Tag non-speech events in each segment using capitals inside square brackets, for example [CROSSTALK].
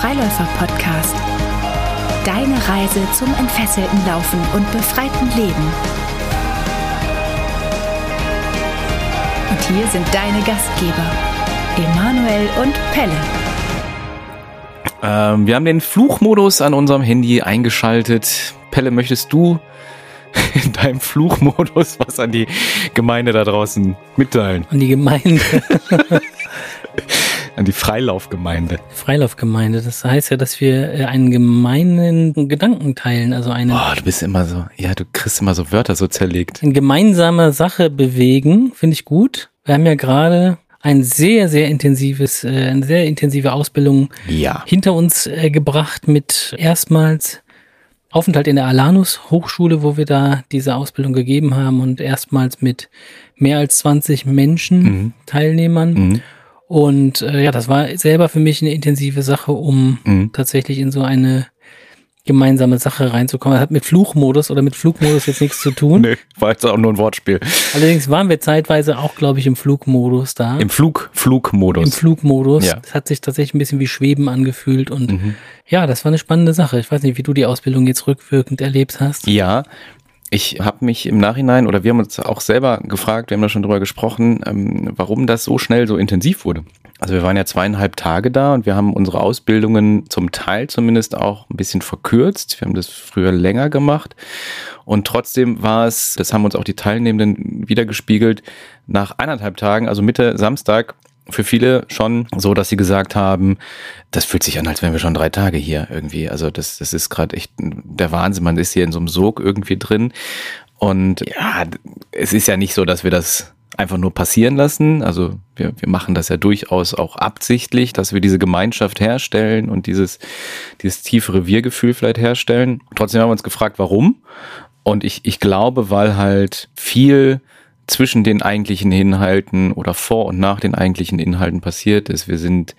Freiläufer-Podcast. Deine Reise zum entfesselten Laufen und befreiten Leben. Und hier sind deine Gastgeber, Emanuel und Pelle. Ähm, wir haben den Fluchmodus an unserem Handy eingeschaltet. Pelle, möchtest du [LAUGHS] in deinem Fluchmodus was an die Gemeinde da draußen mitteilen? An die Gemeinde. [LAUGHS] an die Freilaufgemeinde. Freilaufgemeinde, das heißt ja, dass wir äh, einen gemeinen Gedanken teilen, also eine. Boah, du bist immer so, ja, du kriegst immer so Wörter so zerlegt. Eine gemeinsame Sache bewegen, finde ich gut. Wir haben ja gerade ein sehr, sehr intensives, äh, eine sehr intensive Ausbildung ja. hinter uns äh, gebracht mit erstmals Aufenthalt in der Alanus Hochschule, wo wir da diese Ausbildung gegeben haben und erstmals mit mehr als 20 Menschen, mhm. Teilnehmern. Mhm. Und äh, ja, das war selber für mich eine intensive Sache, um mhm. tatsächlich in so eine gemeinsame Sache reinzukommen. Das hat mit Fluchmodus oder mit Flugmodus jetzt nichts zu tun. [LAUGHS] nee, war jetzt auch nur ein Wortspiel. Allerdings waren wir zeitweise auch, glaube ich, im Flugmodus da. Im Flug, Flugmodus. Im Flugmodus. Ja. Das hat sich tatsächlich ein bisschen wie Schweben angefühlt und mhm. ja, das war eine spannende Sache. Ich weiß nicht, wie du die Ausbildung jetzt rückwirkend erlebt hast. Ja, ich habe mich im Nachhinein oder wir haben uns auch selber gefragt, wir haben da schon drüber gesprochen, ähm, warum das so schnell so intensiv wurde. Also wir waren ja zweieinhalb Tage da und wir haben unsere Ausbildungen zum Teil zumindest auch ein bisschen verkürzt. Wir haben das früher länger gemacht und trotzdem war es, das haben uns auch die Teilnehmenden wiedergespiegelt, nach eineinhalb Tagen, also Mitte Samstag, für viele schon so, dass sie gesagt haben, das fühlt sich an, als wären wir schon drei Tage hier irgendwie. Also das, das ist gerade echt der Wahnsinn. Man ist hier in so einem Sog irgendwie drin. Und ja, es ist ja nicht so, dass wir das einfach nur passieren lassen. Also wir, wir machen das ja durchaus auch absichtlich, dass wir diese Gemeinschaft herstellen und dieses, dieses tiefere Wir-Gefühl vielleicht herstellen. Trotzdem haben wir uns gefragt, warum. Und ich, ich glaube, weil halt viel zwischen den eigentlichen Inhalten oder vor und nach den eigentlichen Inhalten passiert ist. Wir sind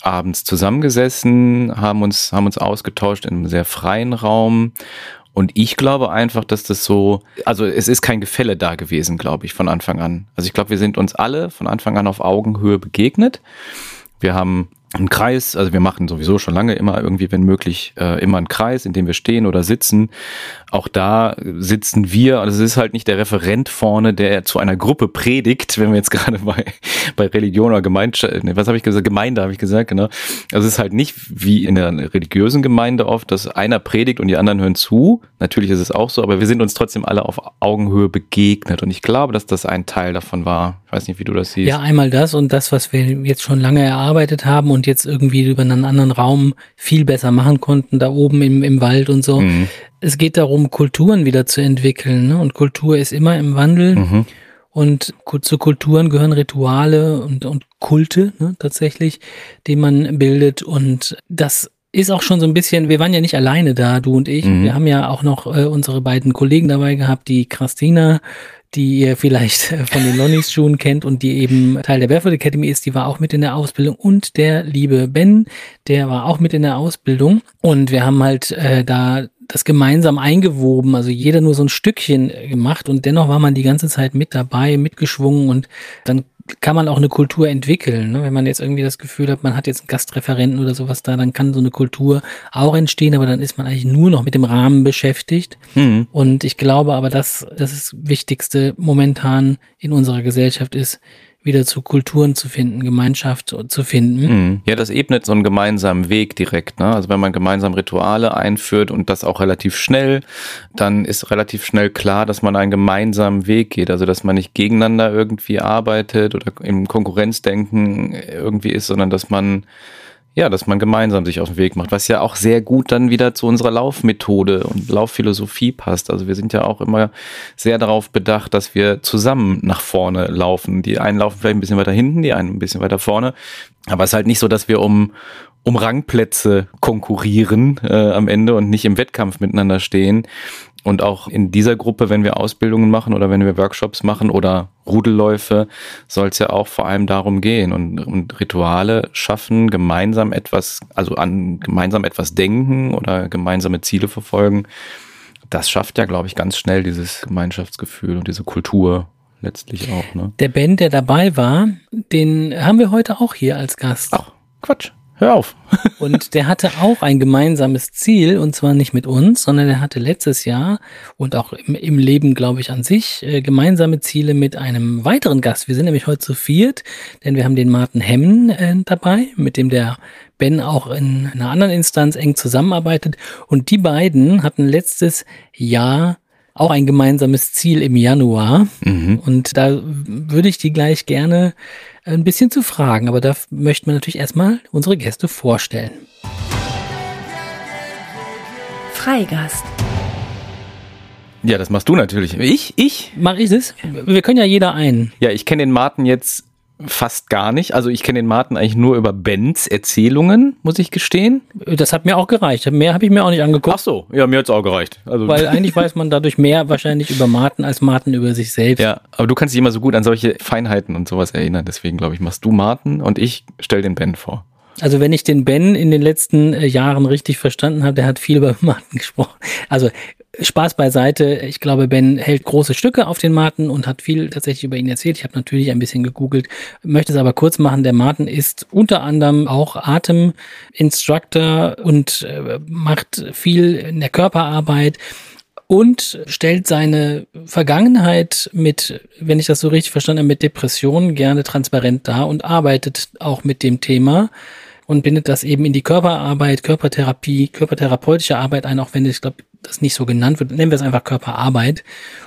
abends zusammengesessen, haben uns, haben uns ausgetauscht in einem sehr freien Raum. Und ich glaube einfach, dass das so, also es ist kein Gefälle da gewesen, glaube ich, von Anfang an. Also ich glaube, wir sind uns alle von Anfang an auf Augenhöhe begegnet. Wir haben ein Kreis, also wir machen sowieso schon lange immer irgendwie, wenn möglich, äh, immer einen Kreis, in dem wir stehen oder sitzen. Auch da sitzen wir, also es ist halt nicht der Referent vorne, der zu einer Gruppe predigt, wenn wir jetzt [LAUGHS] gerade bei, bei Religion oder Gemeinde, ne, was habe ich gesagt, Gemeinde habe ich gesagt, genau. Also es ist halt nicht wie in der religiösen Gemeinde oft, dass einer predigt und die anderen hören zu. Natürlich ist es auch so, aber wir sind uns trotzdem alle auf Augenhöhe begegnet und ich glaube, dass das ein Teil davon war. Ich weiß nicht, wie du das siehst. Ja, einmal das und das, was wir jetzt schon lange erarbeitet haben und jetzt irgendwie über einen anderen Raum viel besser machen konnten, da oben im, im Wald und so. Mhm. Es geht darum, Kulturen wieder zu entwickeln. Ne? Und Kultur ist immer im Wandel. Mhm. Und zu Kulturen gehören Rituale und, und Kulte ne, tatsächlich, die man bildet. Und das ist auch schon so ein bisschen, wir waren ja nicht alleine da, du und ich. Mhm. Wir haben ja auch noch äh, unsere beiden Kollegen dabei gehabt, die Christina, die ihr vielleicht äh, von den Lonnies Schuhen kennt und die eben Teil der Barefoot Academy ist, die war auch mit in der Ausbildung. Und der liebe Ben, der war auch mit in der Ausbildung. Und wir haben halt äh, da das gemeinsam eingewoben, also jeder nur so ein Stückchen gemacht. Und dennoch war man die ganze Zeit mit dabei, mitgeschwungen. Und dann kann man auch eine Kultur entwickeln. Ne? Wenn man jetzt irgendwie das Gefühl hat, man hat jetzt einen Gastreferenten oder sowas da, dann kann so eine Kultur auch entstehen, aber dann ist man eigentlich nur noch mit dem Rahmen beschäftigt. Mhm. Und ich glaube aber, dass das Wichtigste momentan in unserer Gesellschaft ist, wieder zu Kulturen zu finden, Gemeinschaft zu finden. Mhm. Ja, das ebnet so einen gemeinsamen Weg direkt. Ne? Also wenn man gemeinsam Rituale einführt und das auch relativ schnell, dann ist relativ schnell klar, dass man einen gemeinsamen Weg geht. Also dass man nicht gegeneinander irgendwie arbeitet oder im Konkurrenzdenken irgendwie ist, sondern dass man ja, dass man gemeinsam sich auf den Weg macht, was ja auch sehr gut dann wieder zu unserer Laufmethode und Laufphilosophie passt. Also wir sind ja auch immer sehr darauf bedacht, dass wir zusammen nach vorne laufen. Die einen laufen vielleicht ein bisschen weiter hinten, die einen ein bisschen weiter vorne. Aber es ist halt nicht so, dass wir um, um Rangplätze konkurrieren äh, am Ende und nicht im Wettkampf miteinander stehen, und auch in dieser Gruppe, wenn wir Ausbildungen machen oder wenn wir Workshops machen oder Rudelläufe, soll es ja auch vor allem darum gehen und, und Rituale schaffen, gemeinsam etwas, also an gemeinsam etwas denken oder gemeinsame Ziele verfolgen. Das schafft ja, glaube ich, ganz schnell dieses Gemeinschaftsgefühl und diese Kultur letztlich auch. Ne? Der Ben, der dabei war, den haben wir heute auch hier als Gast. Ach, Quatsch. Hör auf. [LAUGHS] und der hatte auch ein gemeinsames Ziel, und zwar nicht mit uns, sondern er hatte letztes Jahr und auch im, im Leben, glaube ich, an sich äh, gemeinsame Ziele mit einem weiteren Gast. Wir sind nämlich heute zu viert, denn wir haben den Martin Hemmen äh, dabei, mit dem der Ben auch in einer anderen Instanz eng zusammenarbeitet. Und die beiden hatten letztes Jahr auch ein gemeinsames Ziel im Januar. Mhm. Und da würde ich die gleich gerne ein bisschen zu fragen. Aber da möchten wir natürlich erstmal unsere Gäste vorstellen. Freigast. Ja, das machst du natürlich. Ich? Ich? Mach ich es? Wir können ja jeder einen. Ja, ich kenne den Martin jetzt fast gar nicht. Also ich kenne den Martin eigentlich nur über Bens Erzählungen, muss ich gestehen. Das hat mir auch gereicht. Mehr habe ich mir auch nicht angeguckt. Ach so, ja, mir hat's auch gereicht. Also Weil [LAUGHS] eigentlich weiß man dadurch mehr wahrscheinlich über Martin als Martin über sich selbst. Ja, aber du kannst dich immer so gut an solche Feinheiten und sowas erinnern. Deswegen glaube ich, machst du Martin und ich stell den Ben vor. Also wenn ich den Ben in den letzten äh, Jahren richtig verstanden habe, der hat viel über [LAUGHS] Martin gesprochen. Also Spaß beiseite. Ich glaube, Ben hält große Stücke auf den Martin und hat viel tatsächlich über ihn erzählt. Ich habe natürlich ein bisschen gegoogelt, möchte es aber kurz machen. Der Martin ist unter anderem auch Ateminstructor und äh, macht viel in der Körperarbeit und stellt seine Vergangenheit mit, wenn ich das so richtig verstanden habe, mit Depressionen gerne transparent dar und arbeitet auch mit dem Thema und bindet das eben in die Körperarbeit, Körpertherapie, körpertherapeutische Arbeit ein, auch wenn ich glaube, das nicht so genannt wird, nennen wir es einfach Körperarbeit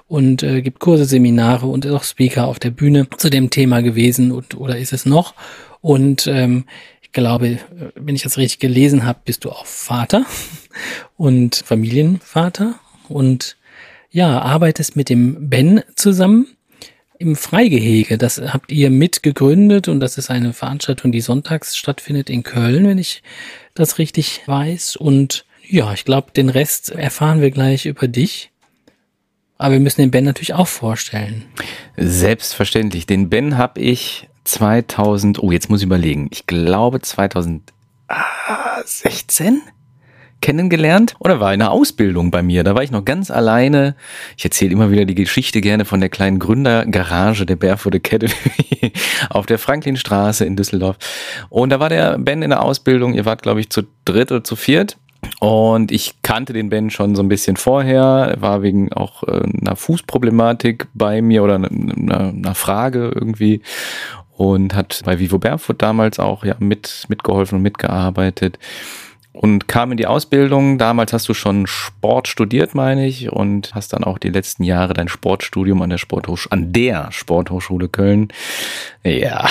und äh, gibt Kurse, Seminare und ist auch Speaker auf der Bühne zu dem Thema gewesen und oder ist es noch. Und ähm, ich glaube, äh, wenn ich das richtig gelesen habe, bist du auch Vater [LAUGHS] und Familienvater. Und ja, arbeitest mit dem Ben zusammen im Freigehege. Das habt ihr mitgegründet und das ist eine Veranstaltung, die sonntags stattfindet in Köln, wenn ich das richtig weiß. Und ja, ich glaube, den Rest erfahren wir gleich über dich. Aber wir müssen den Ben natürlich auch vorstellen. Selbstverständlich. Den Ben habe ich 2000, oh, jetzt muss ich überlegen. Ich glaube 2016 kennengelernt oder war in einer Ausbildung bei mir. Da war ich noch ganz alleine. Ich erzähle immer wieder die Geschichte gerne von der kleinen Gründergarage der Barefoot Academy [LAUGHS] auf der Franklinstraße in Düsseldorf. Und da war der Ben in der Ausbildung. Ihr wart, glaube ich, zu dritt oder zu viert. Und ich kannte den Ben schon so ein bisschen vorher, er war wegen auch äh, einer Fußproblematik bei mir oder einer, einer Frage irgendwie und hat bei Vivo Barefoot damals auch ja mit mitgeholfen und mitgearbeitet und kam in die Ausbildung. Damals hast du schon Sport studiert, meine ich, und hast dann auch die letzten Jahre dein Sportstudium an der Sporthochschule, an der Sporthochschule Köln, ja,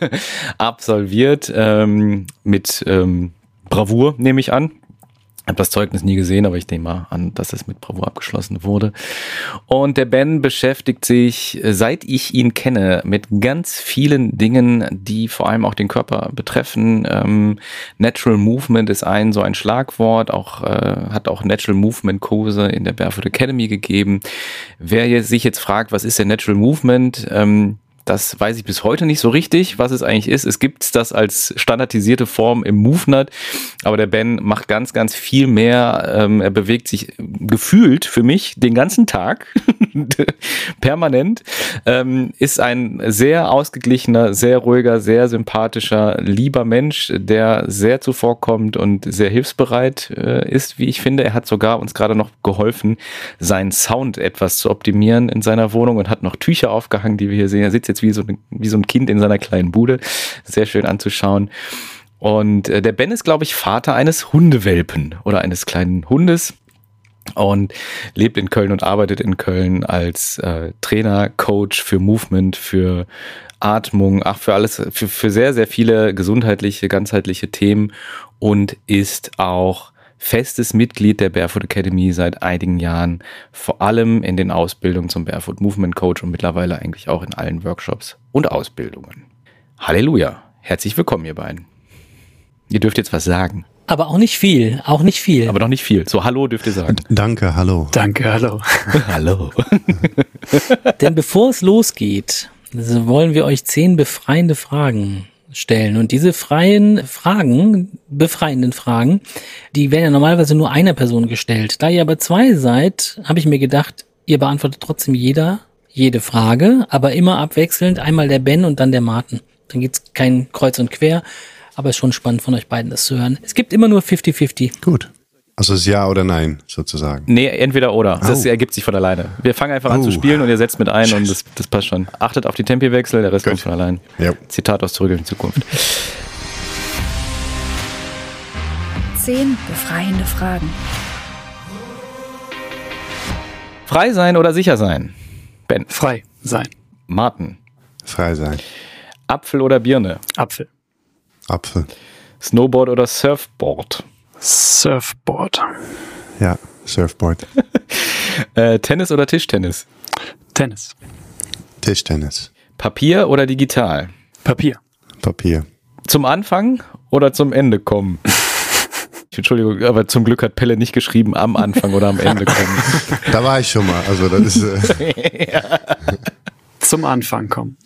[LAUGHS] absolviert ähm, mit ähm, Bravour, nehme ich an habe das Zeugnis nie gesehen, aber ich nehme mal an, dass es mit Bravo abgeschlossen wurde. Und der Ben beschäftigt sich, seit ich ihn kenne, mit ganz vielen Dingen, die vor allem auch den Körper betreffen. Ähm, Natural Movement ist ein so ein Schlagwort, auch äh, hat auch Natural Movement Kurse in der Barefoot Academy gegeben. Wer sich jetzt fragt, was ist der Natural Movement? Ähm, das weiß ich bis heute nicht so richtig, was es eigentlich ist. Es gibt das als standardisierte Form im MoveNut, aber der Ben macht ganz, ganz viel mehr. Ähm, er bewegt sich gefühlt für mich den ganzen Tag, [LAUGHS] permanent. Ähm, ist ein sehr ausgeglichener, sehr ruhiger, sehr sympathischer, lieber Mensch, der sehr zuvorkommt und sehr hilfsbereit äh, ist, wie ich finde. Er hat sogar uns gerade noch geholfen, seinen Sound etwas zu optimieren in seiner Wohnung und hat noch Tücher aufgehangen, die wir hier sehen. Er sitzt jetzt jetzt wie so, wie so ein Kind in seiner kleinen Bude. Sehr schön anzuschauen. Und äh, der Ben ist, glaube ich, Vater eines Hundewelpen oder eines kleinen Hundes und lebt in Köln und arbeitet in Köln als äh, Trainer, Coach für Movement, für Atmung, ach, für alles, für, für sehr, sehr viele gesundheitliche, ganzheitliche Themen und ist auch festes Mitglied der Barefoot Academy seit einigen Jahren, vor allem in den Ausbildungen zum Barefoot Movement Coach und mittlerweile eigentlich auch in allen Workshops und Ausbildungen. Halleluja. Herzlich willkommen, ihr beiden. Ihr dürft jetzt was sagen. Aber auch nicht viel, auch nicht viel. Aber noch nicht viel. So, hallo dürft ihr sagen. Danke, hallo. Danke, hallo. [LAUGHS] hallo. Denn bevor es losgeht, wollen wir euch zehn befreiende Fragen stellen. Und diese freien Fragen, befreienden Fragen, die werden ja normalerweise nur einer Person gestellt. Da ihr aber zwei seid, habe ich mir gedacht, ihr beantwortet trotzdem jeder jede Frage, aber immer abwechselnd. Einmal der Ben und dann der Martin. Dann geht's kein Kreuz und Quer. Aber es ist schon spannend von euch beiden das zu hören. Es gibt immer nur 50-50. Gut. Also es ist Ja oder Nein, sozusagen. Nee, entweder oder. Das Oh. ergibt sich von alleine. Wir fangen einfach an Oh. zu spielen und ihr setzt mit ein und das, das passt schon. Achtet auf die Tempiwechsel, der Rest Gut. kommt von allein. Ja. Zitat aus Zurück in die Zukunft. Zehn befreiende Fragen. Frei sein oder sicher sein? Ben. Frei sein. Martin. Frei sein. Apfel oder Birne? Apfel. Apfel. Snowboard oder Surfboard? Surfboard. Ja, Surfboard. [LAUGHS] Äh, Tennis oder Tischtennis? Tennis. Tischtennis. Papier oder digital? Papier. Papier. Zum Anfang oder zum Ende kommen? [LAUGHS] Entschuldigung, aber zum Glück hat Pelle nicht geschrieben am Anfang oder am Ende kommen. [LAUGHS] Da war ich schon mal. Also das ist äh, Zum Anfang kommen.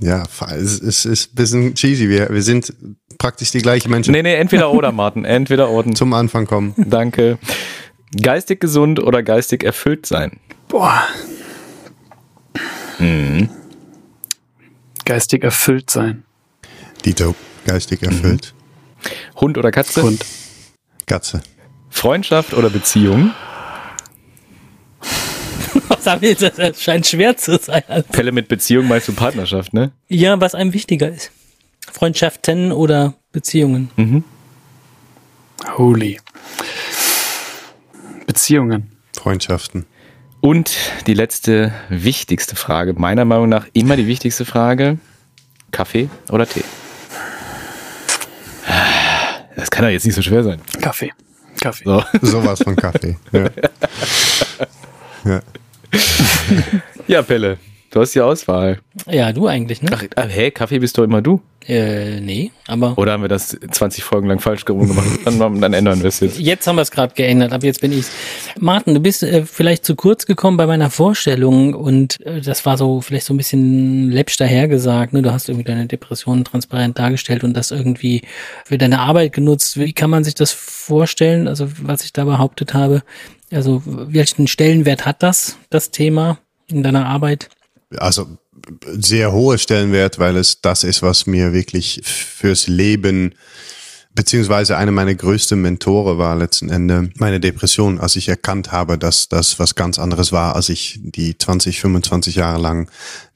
ja, es, es ist ein bisschen cheesy. Wir, wir sind praktisch die gleichen Menschen. Nee, nee, entweder oder, Martin. Entweder oder. Zum Anfang kommen. Danke. Geistig gesund oder geistig erfüllt sein? Boah. Geistig erfüllt sein. Dito, geistig erfüllt. Hund oder Katze? Hund. Katze. Freundschaft oder Beziehung? Was haben wir jetzt? Das scheint schwer zu sein. Pelle mit Beziehung meinst du Partnerschaft, ne? Ja, was einem wichtiger ist. Freundschaften oder Beziehungen. Holy. Beziehungen. Freundschaften. Und die letzte wichtigste Frage, meiner Meinung nach immer die wichtigste Frage: Kaffee oder Tee? Das kann doch jetzt nicht so schwer sein. Kaffee. Kaffee. So. [LAUGHS] Sowas von Kaffee. Ja. Ja. [LAUGHS] Ja, Pelle, du hast die Auswahl. Ja, du eigentlich, ne? Ach, äh, hä, Kaffee bist doch immer du. Äh, nee, aber Oder haben wir das 20 Folgen lang falsch rum gemacht? [LAUGHS] Dann, dann ändern wir es jetzt. jetzt haben wir es gerade geändert, aber jetzt bin ich's. Martin, du bist äh, vielleicht zu kurz gekommen bei meiner Vorstellung und äh, das war so vielleicht so ein bisschen läppsch dahergesagt. Ne? Du hast irgendwie deine Depressionen transparent dargestellt und das irgendwie für deine Arbeit genutzt. Wie kann man sich das vorstellen? Also was ich da behauptet habe. Also welchen Stellenwert hat das, das Thema in deiner Arbeit? Also sehr hoher Stellenwert, weil es das ist, was mir wirklich fürs Leben beziehungsweise eine meiner größten Mentore war letzten Ende meine Depression, als ich erkannt habe, dass das was ganz anderes war, als ich die 20, 25 Jahre lang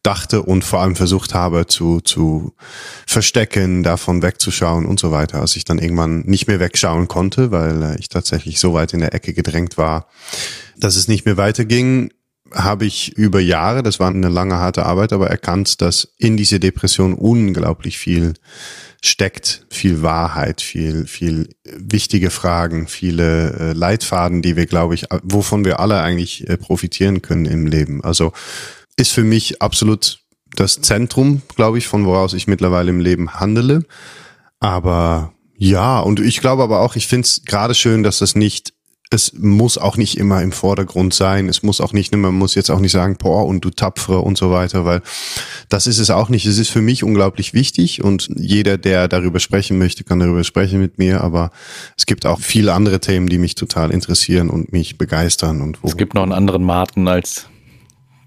dachte und vor allem versucht habe zu, zu verstecken, davon wegzuschauen und so weiter, als ich dann irgendwann nicht mehr wegschauen konnte, weil äh, ich tatsächlich so weit in der Ecke gedrängt war, dass es nicht mehr weiterging, habe ich über Jahre, das war eine lange harte Arbeit, aber erkannt, dass in diese Depression unglaublich viel steckt, viel Wahrheit, viel, viel wichtige Fragen, viele äh, Leitfaden, die wir, glaube ich, wovon wir alle eigentlich äh, profitieren können im Leben. Also ist für mich absolut das Zentrum, glaube ich, von woraus ich mittlerweile im Leben handele. Aber ja, und ich glaube aber auch, ich finde es gerade schön, dass das nicht es muss auch nicht immer im Vordergrund sein. Es muss auch nicht, man muss jetzt auch nicht sagen, boah, und du tapfere und so weiter, weil das ist es auch nicht. Es ist für mich unglaublich wichtig und jeder, der darüber sprechen möchte, kann darüber sprechen mit mir. Aber es gibt auch viele andere Themen, die mich total interessieren und mich begeistern und wo. Es gibt noch einen anderen Martin als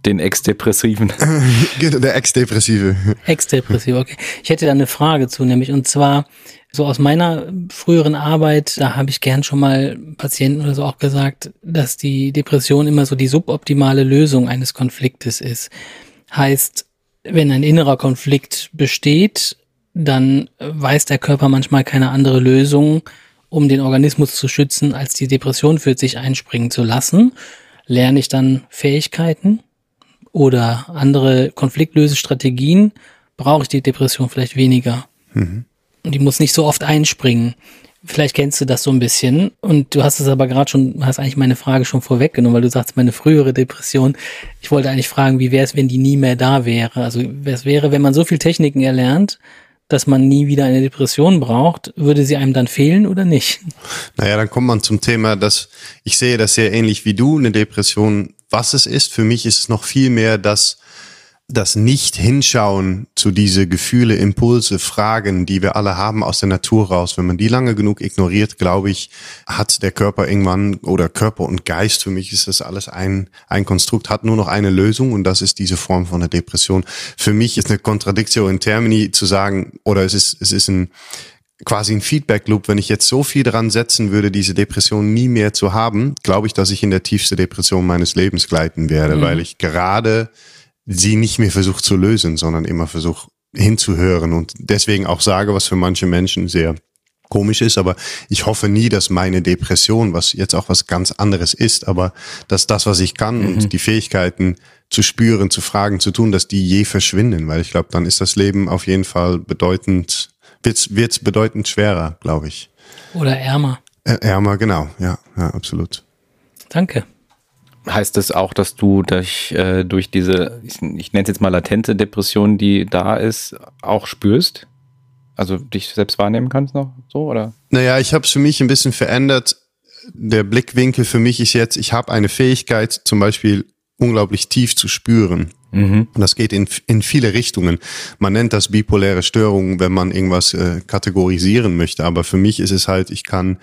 den Ex-Depressiven. [LAUGHS] [LAUGHS] der Ex-Depressive. Ex-Depressiv, okay. Ich hätte da eine Frage zu, nämlich, und zwar, so aus meiner früheren Arbeit, da habe ich gern schon mal Patienten oder so auch gesagt, dass die Depression immer so die suboptimale Lösung eines Konfliktes ist. Heißt, wenn ein innerer Konflikt besteht, dann weiß der Körper manchmal keine andere Lösung, um den Organismus zu schützen, als die Depression für sich einspringen zu lassen. Lerne ich dann Fähigkeiten oder andere Konfliktlösestrategien, brauche ich die Depression vielleicht weniger. Und die muss nicht so oft einspringen. Vielleicht kennst du das so ein bisschen. Und du hast es aber gerade schon, hast eigentlich meine Frage schon vorweggenommen, weil du sagst, meine frühere Depression. Ich wollte eigentlich fragen, wie wäre es, wenn die nie mehr da wäre? Also, was wäre, wenn man so viel Techniken erlernt, dass man nie wieder eine Depression braucht, würde sie einem dann fehlen oder nicht? Naja, dann kommt man zum Thema, dass ich sehe das sehr ähnlich wie du, eine Depression, was es ist. Für mich ist es noch viel mehr das das Nicht-Hinschauen zu diese Gefühle, Impulse, Fragen, die wir alle haben aus der Natur raus, wenn man die lange genug ignoriert, glaube ich, hat der Körper irgendwann oder Körper und Geist, für mich ist das alles ein, ein Konstrukt, hat nur noch eine Lösung und das ist diese Form von der Depression. Für mich ist eine Kontradiktion in Termini zu sagen, oder es ist, es ist ein, quasi ein Feedback Loop. Wenn ich jetzt so viel dran setzen würde, diese Depression nie mehr zu haben, glaube ich, dass ich in der tiefste Depression meines Lebens gleiten werde, mhm. weil ich gerade sie nicht mehr versuche zu lösen, sondern immer versuche hinzuhören und deswegen auch sage, was für manche Menschen sehr komisch ist, aber ich hoffe nie, dass meine Depression, was jetzt auch was ganz anderes ist, aber dass das, was ich kann mhm. und die Fähigkeiten zu spüren, zu fragen, zu tun, dass die je verschwinden, weil ich glaube, dann ist das Leben auf jeden Fall bedeutend, wird's, wird's bedeutend schwerer, glaube ich. Oder ärmer. Ärmer, genau, ja, ja, absolut. Danke. Heißt das auch, dass du durch, äh, durch diese, ich, ich nenne es jetzt mal latente Depression, die da ist, auch spürst? Also dich selbst wahrnehmen kannst noch so, oder? Naja, ich habe es für mich ein bisschen verändert. Der Blickwinkel für mich ist jetzt, ich habe eine Fähigkeit, zum Beispiel unglaublich tief zu spüren. Mhm. Und das geht in, in viele Richtungen. Man nennt das bipoläre Störungen, wenn man irgendwas äh, kategorisieren möchte. Aber für mich ist es halt, ich kann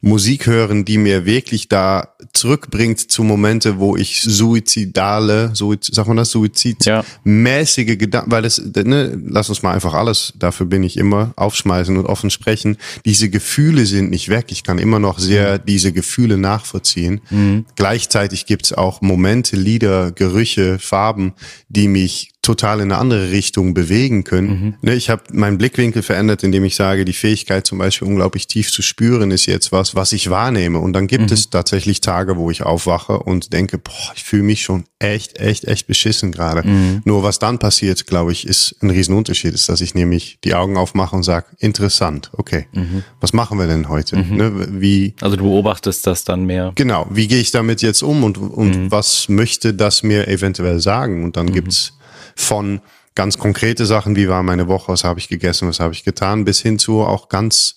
Musik hören, die mir wirklich da zurückbringt zu Momente, wo ich suizidale, suizid, sagt man das, suizidmäßige ja. Gedanken, weil das, ne, lass uns mal einfach alles, dafür bin ich immer, aufschmeißen und offen sprechen. Diese Gefühle sind nicht weg. Ich kann immer noch sehr diese Gefühle nachvollziehen. Mhm. Gleichzeitig gibt's auch Momente, Lieder, Gerüche, Farben, die mich total in eine andere Richtung bewegen können. Mhm. Ne, ich habe meinen Blickwinkel verändert, indem ich sage, die Fähigkeit zum Beispiel unglaublich tief zu spüren ist jetzt was, was ich wahrnehme. Und dann gibt mhm. es tatsächlich Tage, wo ich aufwache und denke, boah, ich fühle mich schon echt, echt, echt beschissen gerade. Mhm. Nur was dann passiert, glaube ich, ist ein Riesenunterschied, ist, dass ich nämlich die Augen aufmache und sage, interessant, okay, mhm. was machen wir denn heute? Mhm. Ne, wie, also du beobachtest das dann mehr. Genau, wie gehe ich damit jetzt um und, und mhm. was möchte das mir eventuell sagen? Und dann gibt's von ganz konkrete Sachen, wie war meine Woche, was habe ich gegessen, was habe ich getan, bis hin zu auch ganz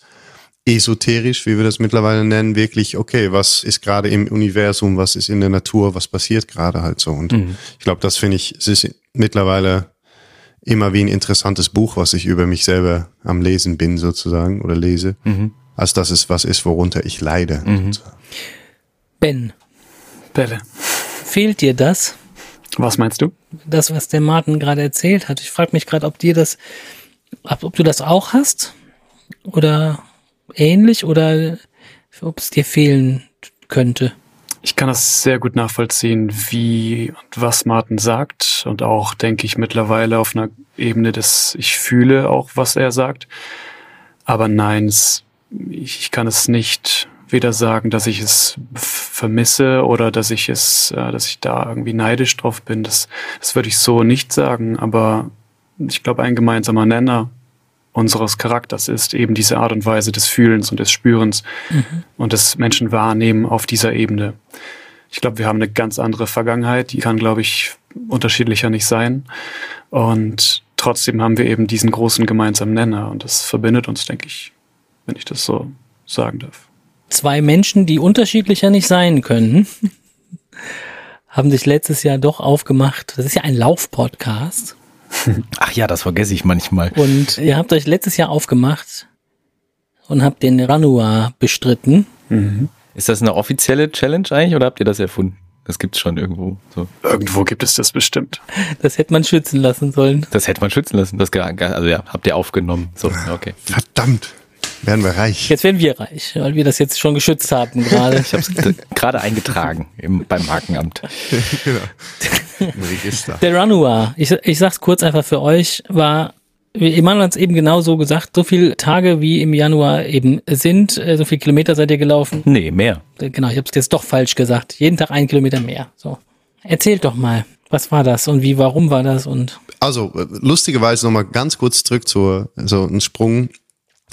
esoterisch, wie wir das mittlerweile nennen, wirklich, okay, was ist gerade im Universum, was ist in der Natur, was passiert gerade halt so. Und mhm. ich glaube, das finde ich, es ist mittlerweile immer wie ein interessantes Buch, was ich über mich selber am Lesen bin sozusagen oder lese, mhm. als dass es was ist, worunter ich leide. Mhm. Ben. Bälle. Fehlt dir das? Was meinst du? Das, was der Martin gerade erzählt hat. Ich frage mich gerade, ob dir das, ob du das auch hast oder ähnlich oder ob es dir fehlen könnte. Ich kann das sehr gut nachvollziehen, wie und was Martin sagt und auch denke ich mittlerweile auf einer Ebene des ich fühle auch, was er sagt. Aber nein, es, ich kann es nicht weder sagen, dass ich es vermisse oder dass ich es, äh, dass ich da irgendwie neidisch drauf bin. Das, das würde ich so nicht sagen, aber ich glaube, ein gemeinsamer Nenner unseres Charakters ist eben diese Art und Weise des Fühlens und des Spürens mhm. und des Menschen wahrnehmen auf dieser Ebene. Ich glaube, wir haben eine ganz andere Vergangenheit, die kann, glaube ich, unterschiedlicher nicht sein. Und trotzdem haben wir eben diesen großen gemeinsamen Nenner und das verbindet uns, denke ich, wenn ich das so sagen darf zwei Menschen, die unterschiedlicher nicht sein können, [LAUGHS] haben sich letztes Jahr doch aufgemacht. Das ist ja ein Laufpodcast. [LAUGHS] Ach ja, das vergesse ich manchmal. Und ihr habt euch letztes Jahr aufgemacht und habt den Ranua bestritten. Mhm. Ist das eine offizielle Challenge eigentlich oder habt ihr das erfunden? Das gibt es schon irgendwo. So. Irgendwo gibt es das bestimmt. Das hätte man schützen lassen sollen. Das hätte man schützen lassen. Das, also ja, habt ihr aufgenommen. So, okay. Verdammt. Werden wir reich. Jetzt werden wir reich, weil wir das jetzt schon geschützt haben gerade. ich habe es gerade eingetragen im, beim Markenamt. [LAUGHS] genau. Im Register. Der Ranua, ich, ich sag's kurz einfach für euch, war Emanuel hat es eben genau so gesagt, so viele Tage wie im Januar eben sind, äh, so viele Kilometer seid ihr gelaufen. Nee, mehr. Genau, ich habe es jetzt doch falsch gesagt. Jeden Tag ein Kilometer mehr. So. Erzählt doch mal, was war das und wie, warum war das und. Also, äh, lustigerweise nochmal ganz kurz zurück zu so ein Sprung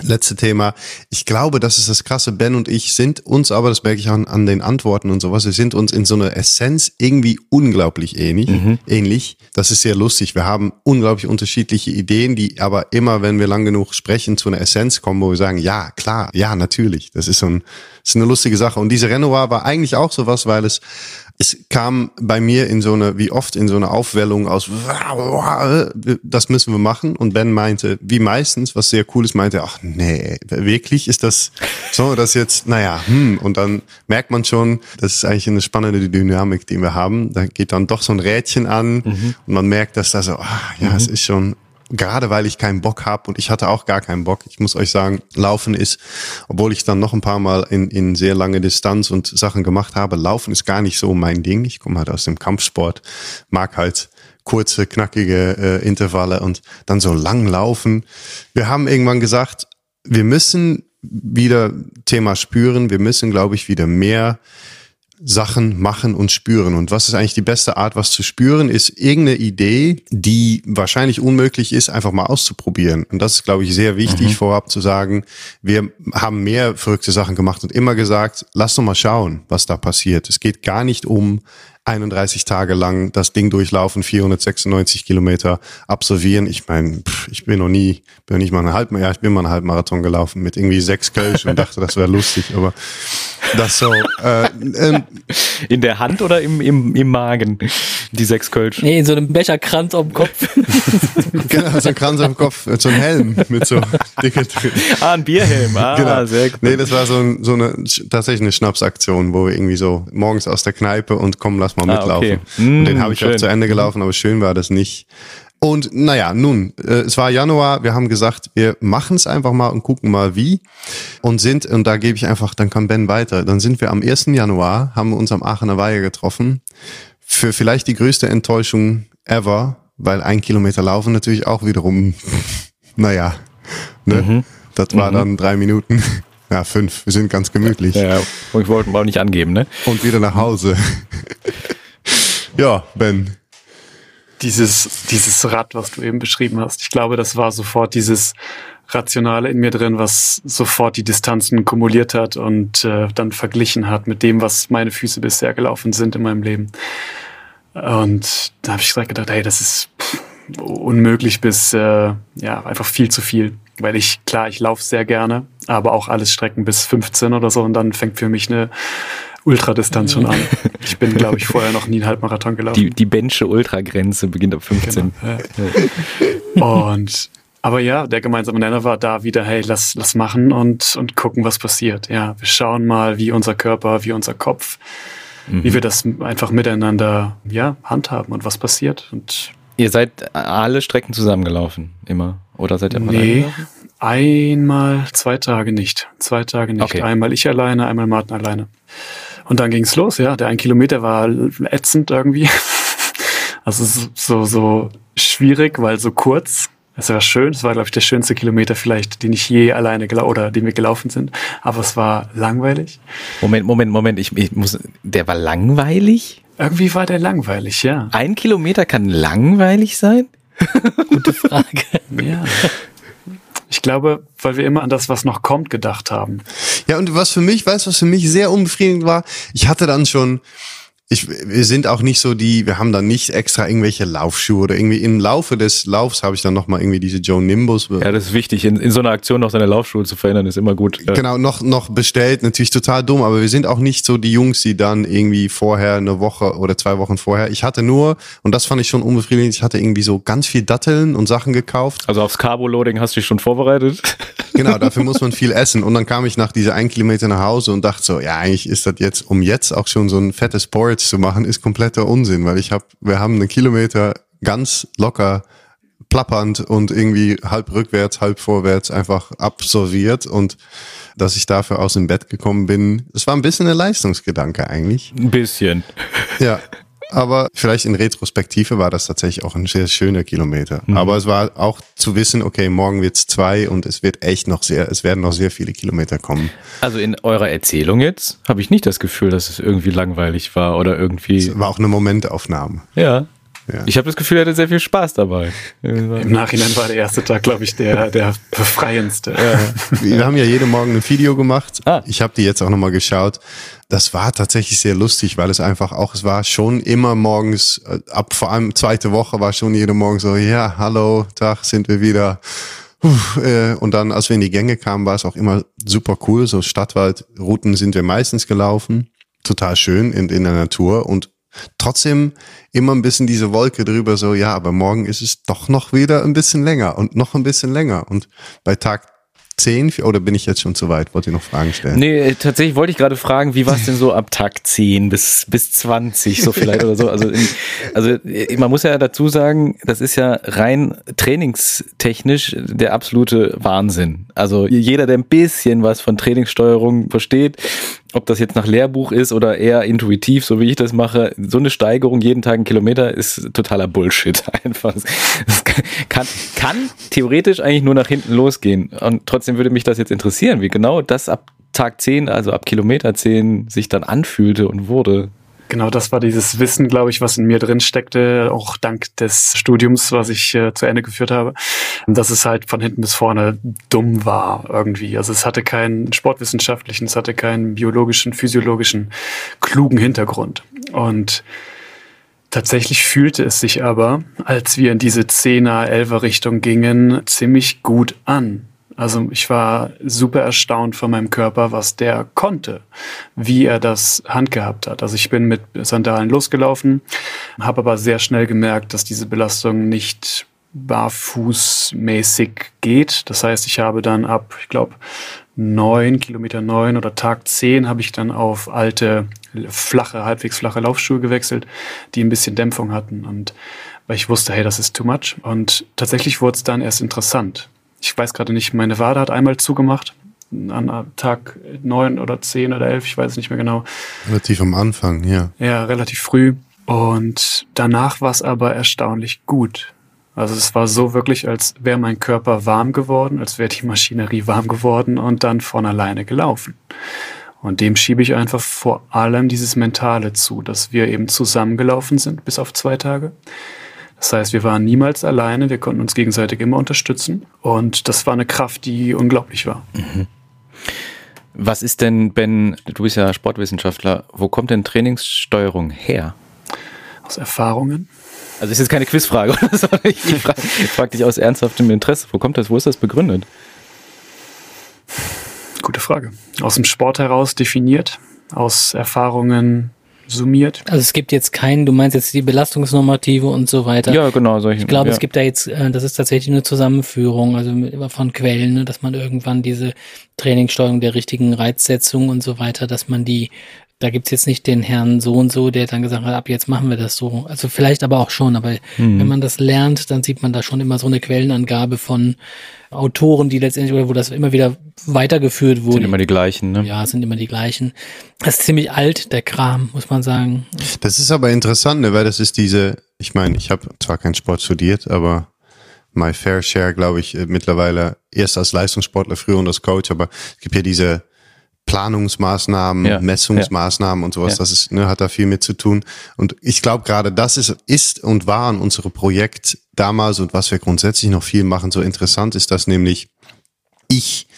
Letzte Thema. Ich glaube, das ist das Krasse. Ben und ich sind uns, aber das merke ich an, an den Antworten und sowas, wir sind uns in so einer Essenz irgendwie unglaublich ähnlich. Mhm. ähnlich. Das ist sehr lustig. Wir haben unglaublich unterschiedliche Ideen, die aber immer, wenn wir lang genug sprechen, zu einer Essenz kommen, wo wir sagen, ja, klar, ja, natürlich. Das ist so ein, das ist eine lustige Sache. Und diese Renoir war eigentlich auch sowas, weil es es kam bei mir in so eine, wie oft in so eine Aufwellung aus, das müssen wir machen. Und Ben meinte, wie meistens, was sehr cool ist, meinte, ach nee, wirklich ist das so, dass jetzt, naja, hm, und dann merkt man schon, das ist eigentlich eine spannende Dynamik, die wir haben. Da geht dann doch so ein Rädchen an mhm. und man merkt, dass da so, ach, ja, mhm. es ist schon gerade weil ich keinen Bock habe und ich hatte auch gar keinen Bock. Ich muss euch sagen, Laufen ist, obwohl ich dann noch ein paar Mal in, in sehr lange Distanz und Sachen gemacht habe, Laufen ist gar nicht so mein Ding. Ich komme halt aus dem Kampfsport, mag halt kurze, knackige äh, Intervalle und dann so lang laufen. Wir haben irgendwann gesagt, wir müssen wieder Thema spüren, wir müssen, glaube ich, wieder mehr Sachen machen und spüren. Und was ist eigentlich die beste Art, was zu spüren, ist irgendeine Idee, die wahrscheinlich unmöglich ist, einfach mal auszuprobieren. Und das ist, glaube ich, sehr wichtig, mhm. vorab zu sagen, wir haben mehr verrückte Sachen gemacht und immer gesagt, lass doch mal schauen, was da passiert. Es geht gar nicht um 31 Tage lang das Ding durchlaufen, 496 Kilometer absolvieren. Ich meine, ich bin noch nie, bin nicht mal eine Halbmarathon, ja, ich bin mal einen Halbmarathon gelaufen mit irgendwie sechs Kölsch und dachte, das wäre lustig, aber das so. Äh, ähm, in der Hand oder im, im, im Magen, die sechs Kölsch? Nee, in so einem Becherkranz auf dem Kopf. [LAUGHS] genau, so ein Kranz auf dem Kopf, so ein Helm mit so [LAUGHS] dicke. Ah, ein Bierhelm, ah, genau. sehr gut. Nee, das war so, ein, so eine, tatsächlich eine Schnapsaktion, wo wir irgendwie so morgens aus der Kneipe und kommen, lass mal mitlaufen. Ah, okay. mm, den habe ich schön. auch zu Ende gelaufen, aber schön war das nicht. Und naja, nun, äh, es war Januar, wir haben gesagt, wir machen es einfach mal und gucken mal wie. Und sind, und da gebe ich einfach, dann kann Ben weiter, dann sind wir am 1. Januar, haben wir uns am Aachener Weihe getroffen. Für vielleicht die größte Enttäuschung ever, weil ein Kilometer laufen natürlich auch wiederum, [LAUGHS] naja, ne? Mhm. das war mhm. dann drei Minuten. Ja, fünf. Wir sind ganz gemütlich. Ja, ich wollte auch nicht angeben, ne? Und wieder nach Hause. [LAUGHS] ja, Ben dieses, dieses Rad, was du eben beschrieben hast. Ich glaube, das war sofort dieses Rationale in mir drin, was sofort die Distanzen kumuliert hat und äh, dann verglichen hat mit dem, was meine Füße bisher gelaufen sind in meinem Leben. Und da habe ich gedacht, hey, das ist unmöglich bis äh, ja einfach viel zu viel, weil ich klar, ich laufe sehr gerne, aber auch alles Strecken bis 15 oder so und dann fängt für mich eine Ultradistanz schon an. Ich bin, glaube ich, vorher [LAUGHS] noch nie einen Halbmarathon gelaufen. Die, die Bensche Ultragrenze beginnt ab 15. Genau. Und aber ja, der gemeinsame Nenner war da wieder, hey, lass, lass machen und, und gucken, was passiert. Ja, wir schauen mal, wie unser Körper, wie unser Kopf, mhm. wie wir das einfach miteinander, ja, handhaben und was passiert. Und ihr seid alle Strecken zusammengelaufen, immer? Oder seid ihr mal Nee, einmal, zwei Tage nicht. Zwei Tage nicht. Okay. Einmal ich alleine, einmal Martin alleine. Und dann ging's los, ja. Der ein Kilometer war ätzend irgendwie. [LAUGHS] Also so, so schwierig, weil so kurz. Es war schön. Es war, glaube ich, der schönste Kilometer vielleicht, den ich je alleine oder den wir gelaufen sind. Aber es war langweilig. Moment, Moment, Moment. Ich, ich muss. Der war langweilig? Irgendwie war der langweilig, ja. Ein Kilometer kann langweilig sein? [LAUGHS] Gute Frage. ja. Ich glaube, weil wir immer an das, was noch kommt, gedacht haben. Ja, und was für mich, weißt du, was für mich sehr unbefriedigend war? Ich hatte dann schon, ich, wir sind auch nicht so die, wir haben dann nicht extra irgendwelche Laufschuhe oder irgendwie im Laufe des Laufs habe ich dann nochmal irgendwie diese Joe Nimbus. Ja, das ist wichtig. In, in so einer Aktion noch seine Laufschuhe zu verändern, ist immer gut. Genau, noch, noch bestellt, natürlich total dumm, aber wir sind auch nicht so die Jungs, die dann irgendwie vorher eine Woche oder zwei Wochen vorher. Ich hatte nur, und das fand ich schon unbefriedigend, ich hatte irgendwie so ganz viel Datteln und Sachen gekauft. Also aufs Carbo-Loading hast du dich schon vorbereitet? [LAUGHS] Genau, dafür muss man viel essen. Und dann kam ich nach dieser ein Kilometer nach Hause und dachte so, ja, eigentlich ist das jetzt, um jetzt auch schon so ein fettes Porridge zu machen, ist kompletter Unsinn, weil ich habe, wir haben einen Kilometer ganz locker plappernd und irgendwie halb rückwärts, halb vorwärts einfach absolviert und dass ich dafür aus dem Bett gekommen bin, es war ein bisschen ein Leistungsgedanke eigentlich. Ein bisschen. Ja, aber vielleicht in Retrospektive war das tatsächlich auch ein sehr schöner Kilometer. Mhm. Aber es war auch zu wissen, okay, morgen wird's zwei und es wird echt noch sehr, es werden noch sehr viele Kilometer kommen. Also in eurer Erzählung jetzt habe ich nicht das Gefühl, dass es irgendwie langweilig war oder irgendwie. Es war auch eine Momentaufnahme. Ja. Ja. Ich habe das Gefühl, er hatte sehr viel Spaß dabei. [LAUGHS] Im Nachhinein war der erste Tag, glaube ich, der, der befreiendste. Ja. Wir haben ja jeden Morgen ein Video gemacht. Ah. Ich habe die jetzt auch nochmal geschaut. Das war tatsächlich sehr lustig, weil es einfach auch, es war schon immer morgens, äh, ab vor allem zweite Woche war schon jede Morgen so, ja, hallo, Tag, sind wir wieder. Äh, und dann, als wir in die Gänge kamen, war es auch immer super cool. So Stadtwaldrouten sind wir meistens gelaufen. total schön in, in der Natur und trotzdem immer ein bisschen diese Wolke drüber, so, ja, aber morgen ist es doch noch wieder ein bisschen länger und noch ein bisschen länger. Und bei Tag 10 oder bin ich jetzt schon zu weit? Wollt ihr noch Fragen stellen? Nee, tatsächlich wollte ich gerade fragen, wie war es denn so ab Tag 10 bis, bis 20 so vielleicht oder so? Also, in, also man muss ja dazu sagen, das ist ja rein trainingstechnisch der absolute Wahnsinn. Also jeder, der ein bisschen was von Trainingssteuerung versteht, ob das jetzt nach Lehrbuch ist oder eher intuitiv, so wie ich das mache, so eine Steigerung jeden Tag einen Kilometer ist totaler Bullshit [LAUGHS] einfach. Das kann, kann theoretisch eigentlich nur nach hinten losgehen. Und trotzdem würde mich das jetzt interessieren, wie genau das ab Tag 10, also ab Kilometer 10 sich dann anfühlte und wurde. Genau, das war dieses Wissen, glaube ich, was in mir drin steckte, auch dank des Studiums, was ich äh, zu Ende geführt habe, dass es halt von hinten bis vorne dumm war irgendwie. Also es hatte keinen sportwissenschaftlichen, es hatte keinen biologischen, physiologischen, klugen Hintergrund. Und Tatsächlich fühlte es sich aber, als wir in diese 10er, 11er Richtung gingen, ziemlich gut an. Also ich war super erstaunt von meinem Körper, was der konnte, wie er das handgehabt hat. Also ich bin mit Sandalen losgelaufen, habe aber sehr schnell gemerkt, dass diese Belastung nicht barfußmäßig geht. Das heißt, ich habe dann ab, ich glaube, neun, Kilometer neun oder Tag zehn habe ich dann auf alte, flache, halbwegs flache Laufschuhe gewechselt, die ein bisschen Dämpfung hatten. Und weil ich wusste, hey, das ist too much. Und tatsächlich wurde es dann erst interessant ich weiß gerade nicht, meine Wade hat einmal zugemacht an Tag neun oder zehn oder elf, ich weiß es nicht mehr genau. Relativ am Anfang, ja. Ja, relativ früh. Und danach war es aber erstaunlich gut. Also es war so wirklich, als wäre mein Körper warm geworden, als wäre die Maschinerie warm geworden und dann von alleine gelaufen. Und dem schiebe ich einfach vor allem dieses Mentale zu, dass wir eben zusammengelaufen sind, bis auf zwei Tage das heißt, wir waren niemals alleine, wir konnten uns gegenseitig immer unterstützen und das war eine Kraft, die unglaublich war. Mhm. Was ist denn, Ben, du bist ja Sportwissenschaftler, wo kommt denn Trainingssteuerung her? Aus Erfahrungen. Also ist jetzt keine Quizfrage, [LAUGHS] oder? Ich frage frag dich aus ernsthaftem Interesse, wo kommt das, wo ist das begründet? Gute Frage. Aus dem Sport heraus definiert, aus Erfahrungen summiert. Also es gibt jetzt keinen, du meinst jetzt die Belastungsnormative und so weiter. Ja, genau, solche. Ich glaube, ja. es gibt da jetzt, äh, das ist tatsächlich eine Zusammenführung, also von Quellen, ne, dass man irgendwann diese Trainingssteuerung der richtigen Reizsetzung und so weiter, dass man die da gibt's jetzt nicht den Herrn so und so, der dann gesagt hat, ab jetzt machen wir das so. Also vielleicht aber auch schon, aber mhm. wenn man das lernt, dann sieht man da schon immer so eine Quellenangabe von Autoren, die letztendlich, oder wo das immer wieder weitergeführt wurde. Sind immer die gleichen, ne? Ja, sind immer die gleichen. Das ist ziemlich alt, der Kram, muss man sagen. Das ist aber interessant, ne, weil das ist diese, ich meine, ich habe zwar keinen Sport studiert, aber my fair share, glaube ich, äh, mittlerweile erst als Leistungssportler, früher und als Coach, aber es gibt ja diese Planungsmaßnahmen, ja, Messungsmaßnahmen ja. und sowas. Ja. Das ist, ne, hat da viel mit zu tun. Und ich glaube gerade, das ist, ist und waren unsere Projekt damals und was wir grundsätzlich noch viel machen, so interessant ist, dass nämlich ich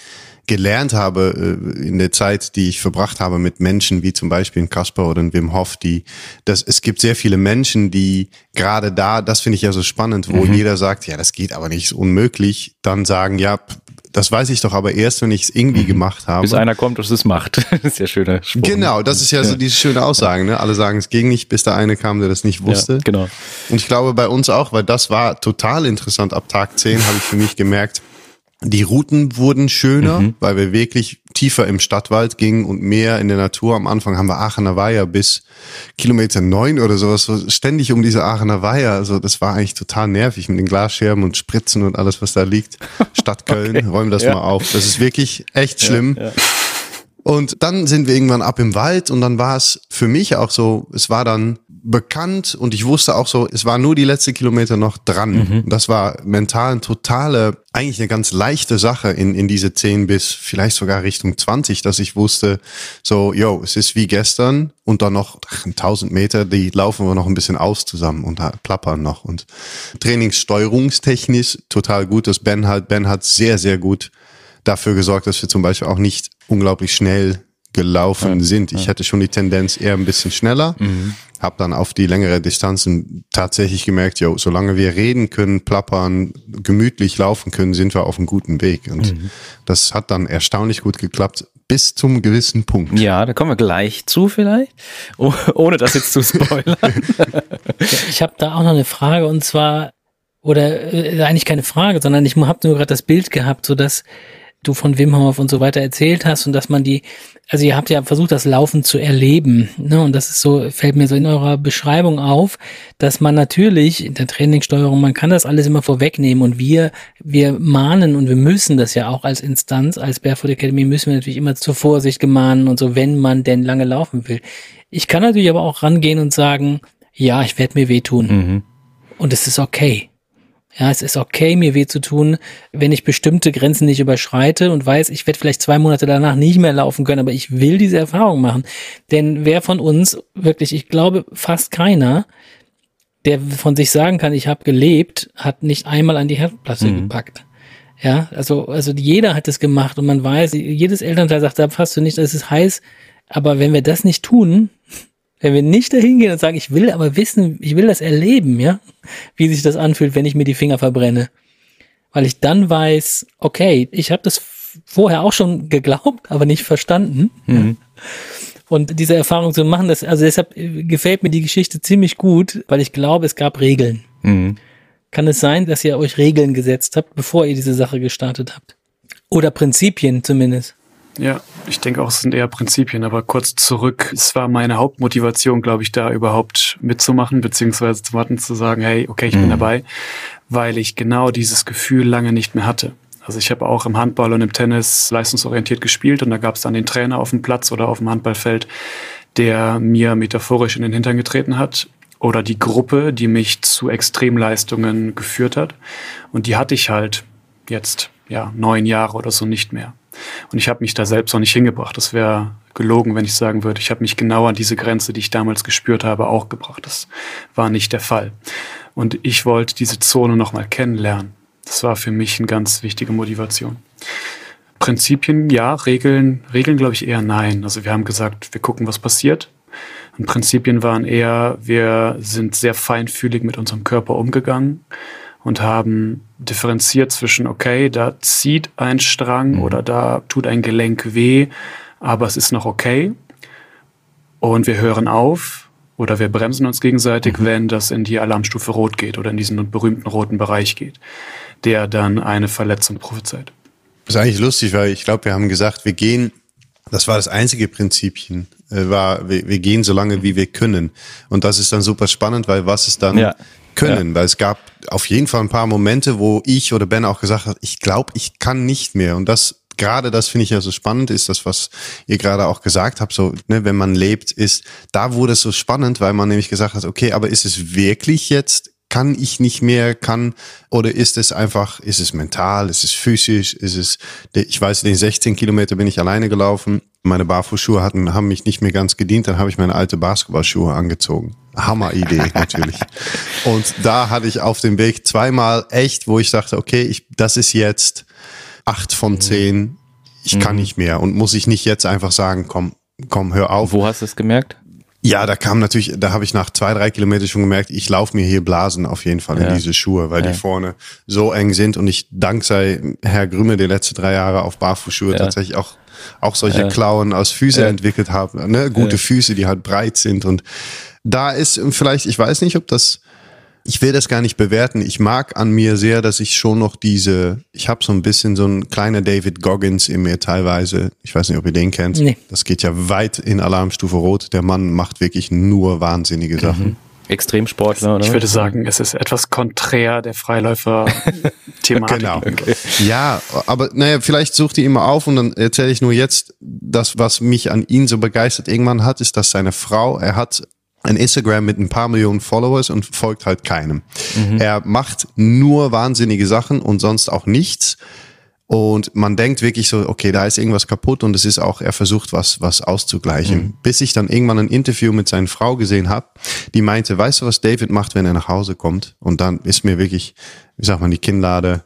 gelernt habe äh, in der Zeit, die ich verbracht habe mit Menschen wie zum Beispiel in Kasper oder in Wim Hof, die, dass es gibt sehr viele Menschen, die gerade da, das finde ich ja so spannend, wo mhm. jeder sagt, ja, das geht aber nicht, ist unmöglich, dann sagen, ja, das weiß ich doch aber erst, wenn ich es irgendwie mhm. gemacht habe. Bis einer kommt und es macht. [LAUGHS] das ist ja schöner Spruch. Genau, das ist ja, ja. so diese schöne Aussage. Ne? Alle sagen, es ging nicht, bis der eine kam, der das nicht wusste. Ja, genau. Und ich glaube bei uns auch, weil das war total interessant. Ab Tag 10 habe ich für mich gemerkt, die Routen wurden schöner, mhm. weil wir wirklich tiefer im Stadtwald gingen und mehr in der Natur. Am Anfang haben wir Aachener Weiher bis Kilometer neun oder sowas, so ständig um diese Aachener Weiher. Also das war eigentlich total nervig mit den Glasscherben und Spritzen und alles, was da liegt. Stadt Köln, [LAUGHS] okay. räumen das ja. mal auf. Das ist wirklich echt schlimm. Ja, ja. Und dann sind wir irgendwann ab im Wald und dann war es für mich auch so, es war dann bekannt und ich wusste auch so, es war nur die letzte Kilometer noch dran. Mhm. Das war mental eine totale, eigentlich eine ganz leichte Sache in, in diese 10 bis vielleicht sogar Richtung 20, dass ich wusste, so, yo, es ist wie gestern und dann noch ach, 1000 Meter, die laufen wir noch ein bisschen aus zusammen und plappern noch. Und Trainingssteuerungstechnisch total gut, dass Ben halt, Ben hat sehr, sehr gut dafür gesorgt, dass wir zum Beispiel auch nicht unglaublich schnell gelaufen sind. Ich hätte schon die Tendenz eher ein bisschen schneller. Mhm. Habe dann auf die längere Distanzen tatsächlich gemerkt, jo, solange wir reden können, plappern, gemütlich laufen können, sind wir auf einem guten Weg. Und mhm. das hat dann erstaunlich gut geklappt bis zum gewissen Punkt. Ja, da kommen wir gleich zu vielleicht, [LAUGHS] oh, ohne das jetzt zu spoilern. [LAUGHS] ich habe da auch noch eine Frage und zwar, oder äh, eigentlich keine Frage, sondern ich habe nur gerade das Bild gehabt, so dass du von Wim Hof und so weiter erzählt hast und dass man die, also ihr habt ja versucht, das Laufen zu erleben, ne? Und das ist so, fällt mir so in eurer Beschreibung auf, dass man natürlich in der Trainingssteuerung, man kann das alles immer vorwegnehmen und wir, wir mahnen und wir müssen das ja auch als Instanz, als Barefoot Academy müssen wir natürlich immer zur Vorsicht gemahnen und so, wenn man denn lange laufen will. Ich kann natürlich aber auch rangehen und sagen, ja, ich werde mir wehtun. Mhm. Und es ist okay. Ja, es ist okay, mir weh zu tun, wenn ich bestimmte Grenzen nicht überschreite und weiß, ich werde vielleicht zwei Monate danach nicht mehr laufen können, aber ich will diese Erfahrung machen. Denn wer von uns wirklich, ich glaube fast keiner, der von sich sagen kann, ich habe gelebt, hat nicht einmal an die Herdplatte mhm. gepackt. Ja, also, also jeder hat es gemacht und man weiß, jedes Elternteil sagt, da fasst du nicht, es ist heiß. Aber wenn wir das nicht tun, wenn wir nicht dahin gehen und sagen, ich will aber wissen, ich will das erleben, ja, wie sich das anfühlt, wenn ich mir die Finger verbrenne. Weil ich dann weiß, okay, ich habe das vorher auch schon geglaubt, aber nicht verstanden. Mhm. Und diese Erfahrung zu machen, das, also deshalb gefällt mir die Geschichte ziemlich gut, weil ich glaube, es gab Regeln. Mhm. Kann es sein, dass ihr euch Regeln gesetzt habt, bevor ihr diese Sache gestartet habt? Oder Prinzipien zumindest? Ja, ich denke auch, es sind eher Prinzipien, aber kurz zurück. Es war meine Hauptmotivation, glaube ich, da überhaupt mitzumachen, beziehungsweise zu warten, zu sagen, hey, okay, ich mhm. bin dabei, weil ich genau dieses Gefühl lange nicht mehr hatte. Also ich habe auch im Handball und im Tennis leistungsorientiert gespielt und da gab es dann den Trainer auf dem Platz oder auf dem Handballfeld, der mir metaphorisch in den Hintern getreten hat oder die Gruppe, die mich zu Extremleistungen geführt hat. Und die hatte ich halt jetzt ja neun Jahre oder so nicht mehr. Und ich habe mich da selbst noch nicht hingebracht. Das wäre gelogen, wenn ich sagen würde, ich habe mich genau an diese Grenze, die ich damals gespürt habe, auch gebracht. Das war nicht der Fall. Und ich wollte diese Zone nochmal kennenlernen. Das war für mich eine ganz wichtige Motivation. Prinzipien, ja, Regeln, Regeln glaube ich eher nein. Also wir haben gesagt, wir gucken, was passiert. Und Prinzipien waren eher, wir sind sehr feinfühlig mit unserem Körper umgegangen und haben differenziert zwischen, okay, da zieht ein Strang mhm. oder da tut ein Gelenk weh, aber es ist noch okay. Und wir hören auf oder wir bremsen uns gegenseitig, mhm. wenn das in die Alarmstufe rot geht oder in diesen berühmten roten Bereich geht, der dann eine Verletzung prophezeit. Das ist eigentlich lustig, weil ich glaube, wir haben gesagt, wir gehen, das war das einzige Prinzipien, äh, war, wir, wir, gehen so lange, wie wir können. Und das ist dann super spannend, weil was ist dann, ja können, ja. weil es gab auf jeden Fall ein paar Momente, wo ich oder Ben auch gesagt hat, ich glaube, ich kann nicht mehr. Und das gerade das finde ich ja so spannend, ist das, was ihr gerade auch gesagt habt, so, ne, wenn man lebt, ist, da wurde es so spannend, weil man nämlich gesagt hat, okay, aber ist es wirklich jetzt, kann ich nicht mehr, kann, oder ist es einfach, ist es mental, ist es physisch, ist es, ich weiß, den 16 Kilometer bin ich alleine gelaufen, meine Barfußschuhe hatten, haben mich nicht mehr ganz gedient, dann habe ich meine alte Basketballschuhe angezogen. Hammeridee [LAUGHS] natürlich. Und da hatte ich auf dem Weg zweimal echt, wo ich dachte, okay, ich, das ist jetzt acht von mhm. zehn. Ich mhm. kann nicht mehr und muss ich nicht jetzt einfach sagen, komm, komm, hör auf. Wo hast du es gemerkt? Ja, da kam natürlich, da habe ich nach zwei, drei Kilometern schon gemerkt, ich laufe mir hier Blasen auf jeden Fall ja. in diese Schuhe, weil ja. die vorne so eng sind und ich dank sei Herr Grümme die letzten drei Jahre auf Barfußschuhe ja. tatsächlich auch auch solche. Klauen aus Füße entwickelt habe, ne? gute Füße, die halt breit sind und da ist vielleicht, ich weiß nicht, ob das, ich will das gar nicht bewerten. Ich mag an mir sehr, dass ich schon noch diese, ich habe so ein bisschen so ein kleiner David Goggins in mir teilweise. Ich weiß nicht, ob ihr den kennt. Nee. Das geht ja weit in Alarmstufe Rot. Der Mann macht wirklich nur wahnsinnige mhm. Sachen. Extremsportler, oder? Ich würde sagen, es ist etwas konträr der Freiläufer-Thematik. [LAUGHS] genau. Okay. Ja, aber naja, vielleicht sucht ihr immer auf und dann erzähle ich nur jetzt, das, was mich an ihn so begeistert irgendwann hat, ist, dass seine Frau, er hat ein Instagram mit ein paar Millionen Followers und folgt halt keinem. Mhm. Er macht nur wahnsinnige Sachen und sonst auch nichts. Und man denkt wirklich so, okay, da ist irgendwas kaputt und es ist auch, er versucht was, was auszugleichen. Mhm. Bis ich dann irgendwann ein Interview mit seiner Frau gesehen habe, die meinte, weißt du, was David macht, wenn er nach Hause kommt? Und dann ist mir wirklich, wie sagt man, die Kinnlade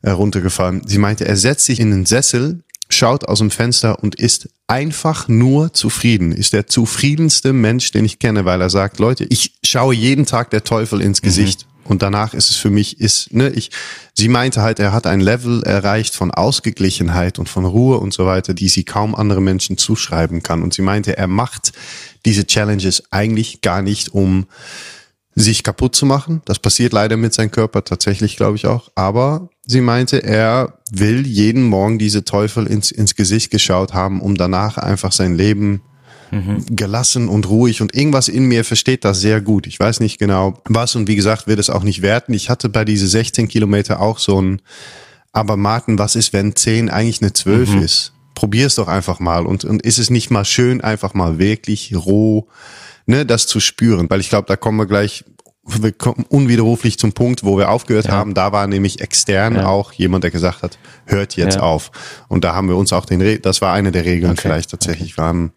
äh, runtergefallen. Sie meinte, er setzt sich in einen Sessel schaut aus dem Fenster und ist einfach nur zufrieden, ist der zufriedenste Mensch, den ich kenne, weil er sagt, Leute, ich schaue jeden Tag der Teufel ins mhm. Gesicht. Mhm. Und danach ist es für mich, ist, ne, ich, sie meinte halt, er hat ein Level erreicht von Ausgeglichenheit und von Ruhe und so weiter, die sie kaum andere Menschen zuschreiben kann. Und sie meinte, er macht diese Challenges eigentlich gar nicht, um sich kaputt zu machen. Das passiert leider mit seinem Körper tatsächlich, glaube ich auch. Aber sie meinte, er will jeden Morgen diese Teufel ins, ins Gesicht geschaut haben, um danach einfach sein Leben mhm. gelassen und ruhig und irgendwas in mir versteht das sehr gut. Ich weiß nicht genau was und wie gesagt, wird es auch nicht werten. Ich hatte bei diese 16 Kilometer auch so ein, aber Martin, was ist, wenn 10 eigentlich eine 12 mhm. ist? Probier es doch einfach mal und, und ist es nicht mal schön, einfach mal wirklich roh ne, das zu spüren, weil ich glaube, da kommen wir gleich wir kommen unwiderruflich zum Punkt, wo wir aufgehört ja. haben. Da war nämlich extern ja. auch jemand, der gesagt hat, hört jetzt ja. auf. Und da haben wir uns auch den, Re das war eine der Regeln okay. vielleicht tatsächlich. Wir haben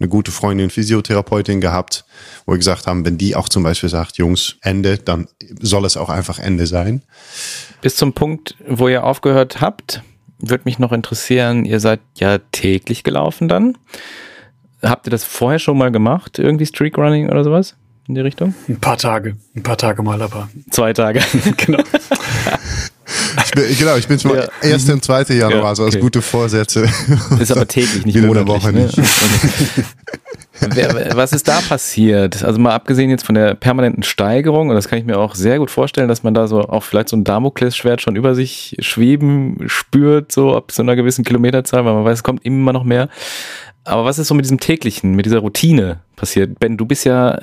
eine gute Freundin, Physiotherapeutin gehabt, wo wir gesagt haben, wenn die auch zum Beispiel sagt, Jungs, Ende, dann soll es auch einfach Ende sein. Bis zum Punkt, wo ihr aufgehört habt, würde mich noch interessieren, ihr seid ja täglich gelaufen dann. Habt ihr das vorher schon mal gemacht? Irgendwie Streak Running oder sowas? In die Richtung? Ein paar Tage, ein paar Tage mal, aber. Zwei Tage. [LAUGHS] genau. Ich bin, genau, ich bin schon ja. erste und zweite Januar, ja, okay. also als gute Vorsätze. Ist aber täglich, nicht monatlich. Woche ne? nicht. [LAUGHS] Was ist da passiert? Also mal abgesehen jetzt von der permanenten Steigerung, und das kann ich mir auch sehr gut vorstellen, dass man da so auch vielleicht so ein Damoklesschwert schon über sich schweben spürt, so ab so einer gewissen Kilometerzahl, weil man weiß, es kommt immer noch mehr. Aber was ist so mit diesem täglichen, mit dieser Routine passiert? Ben, du bist ja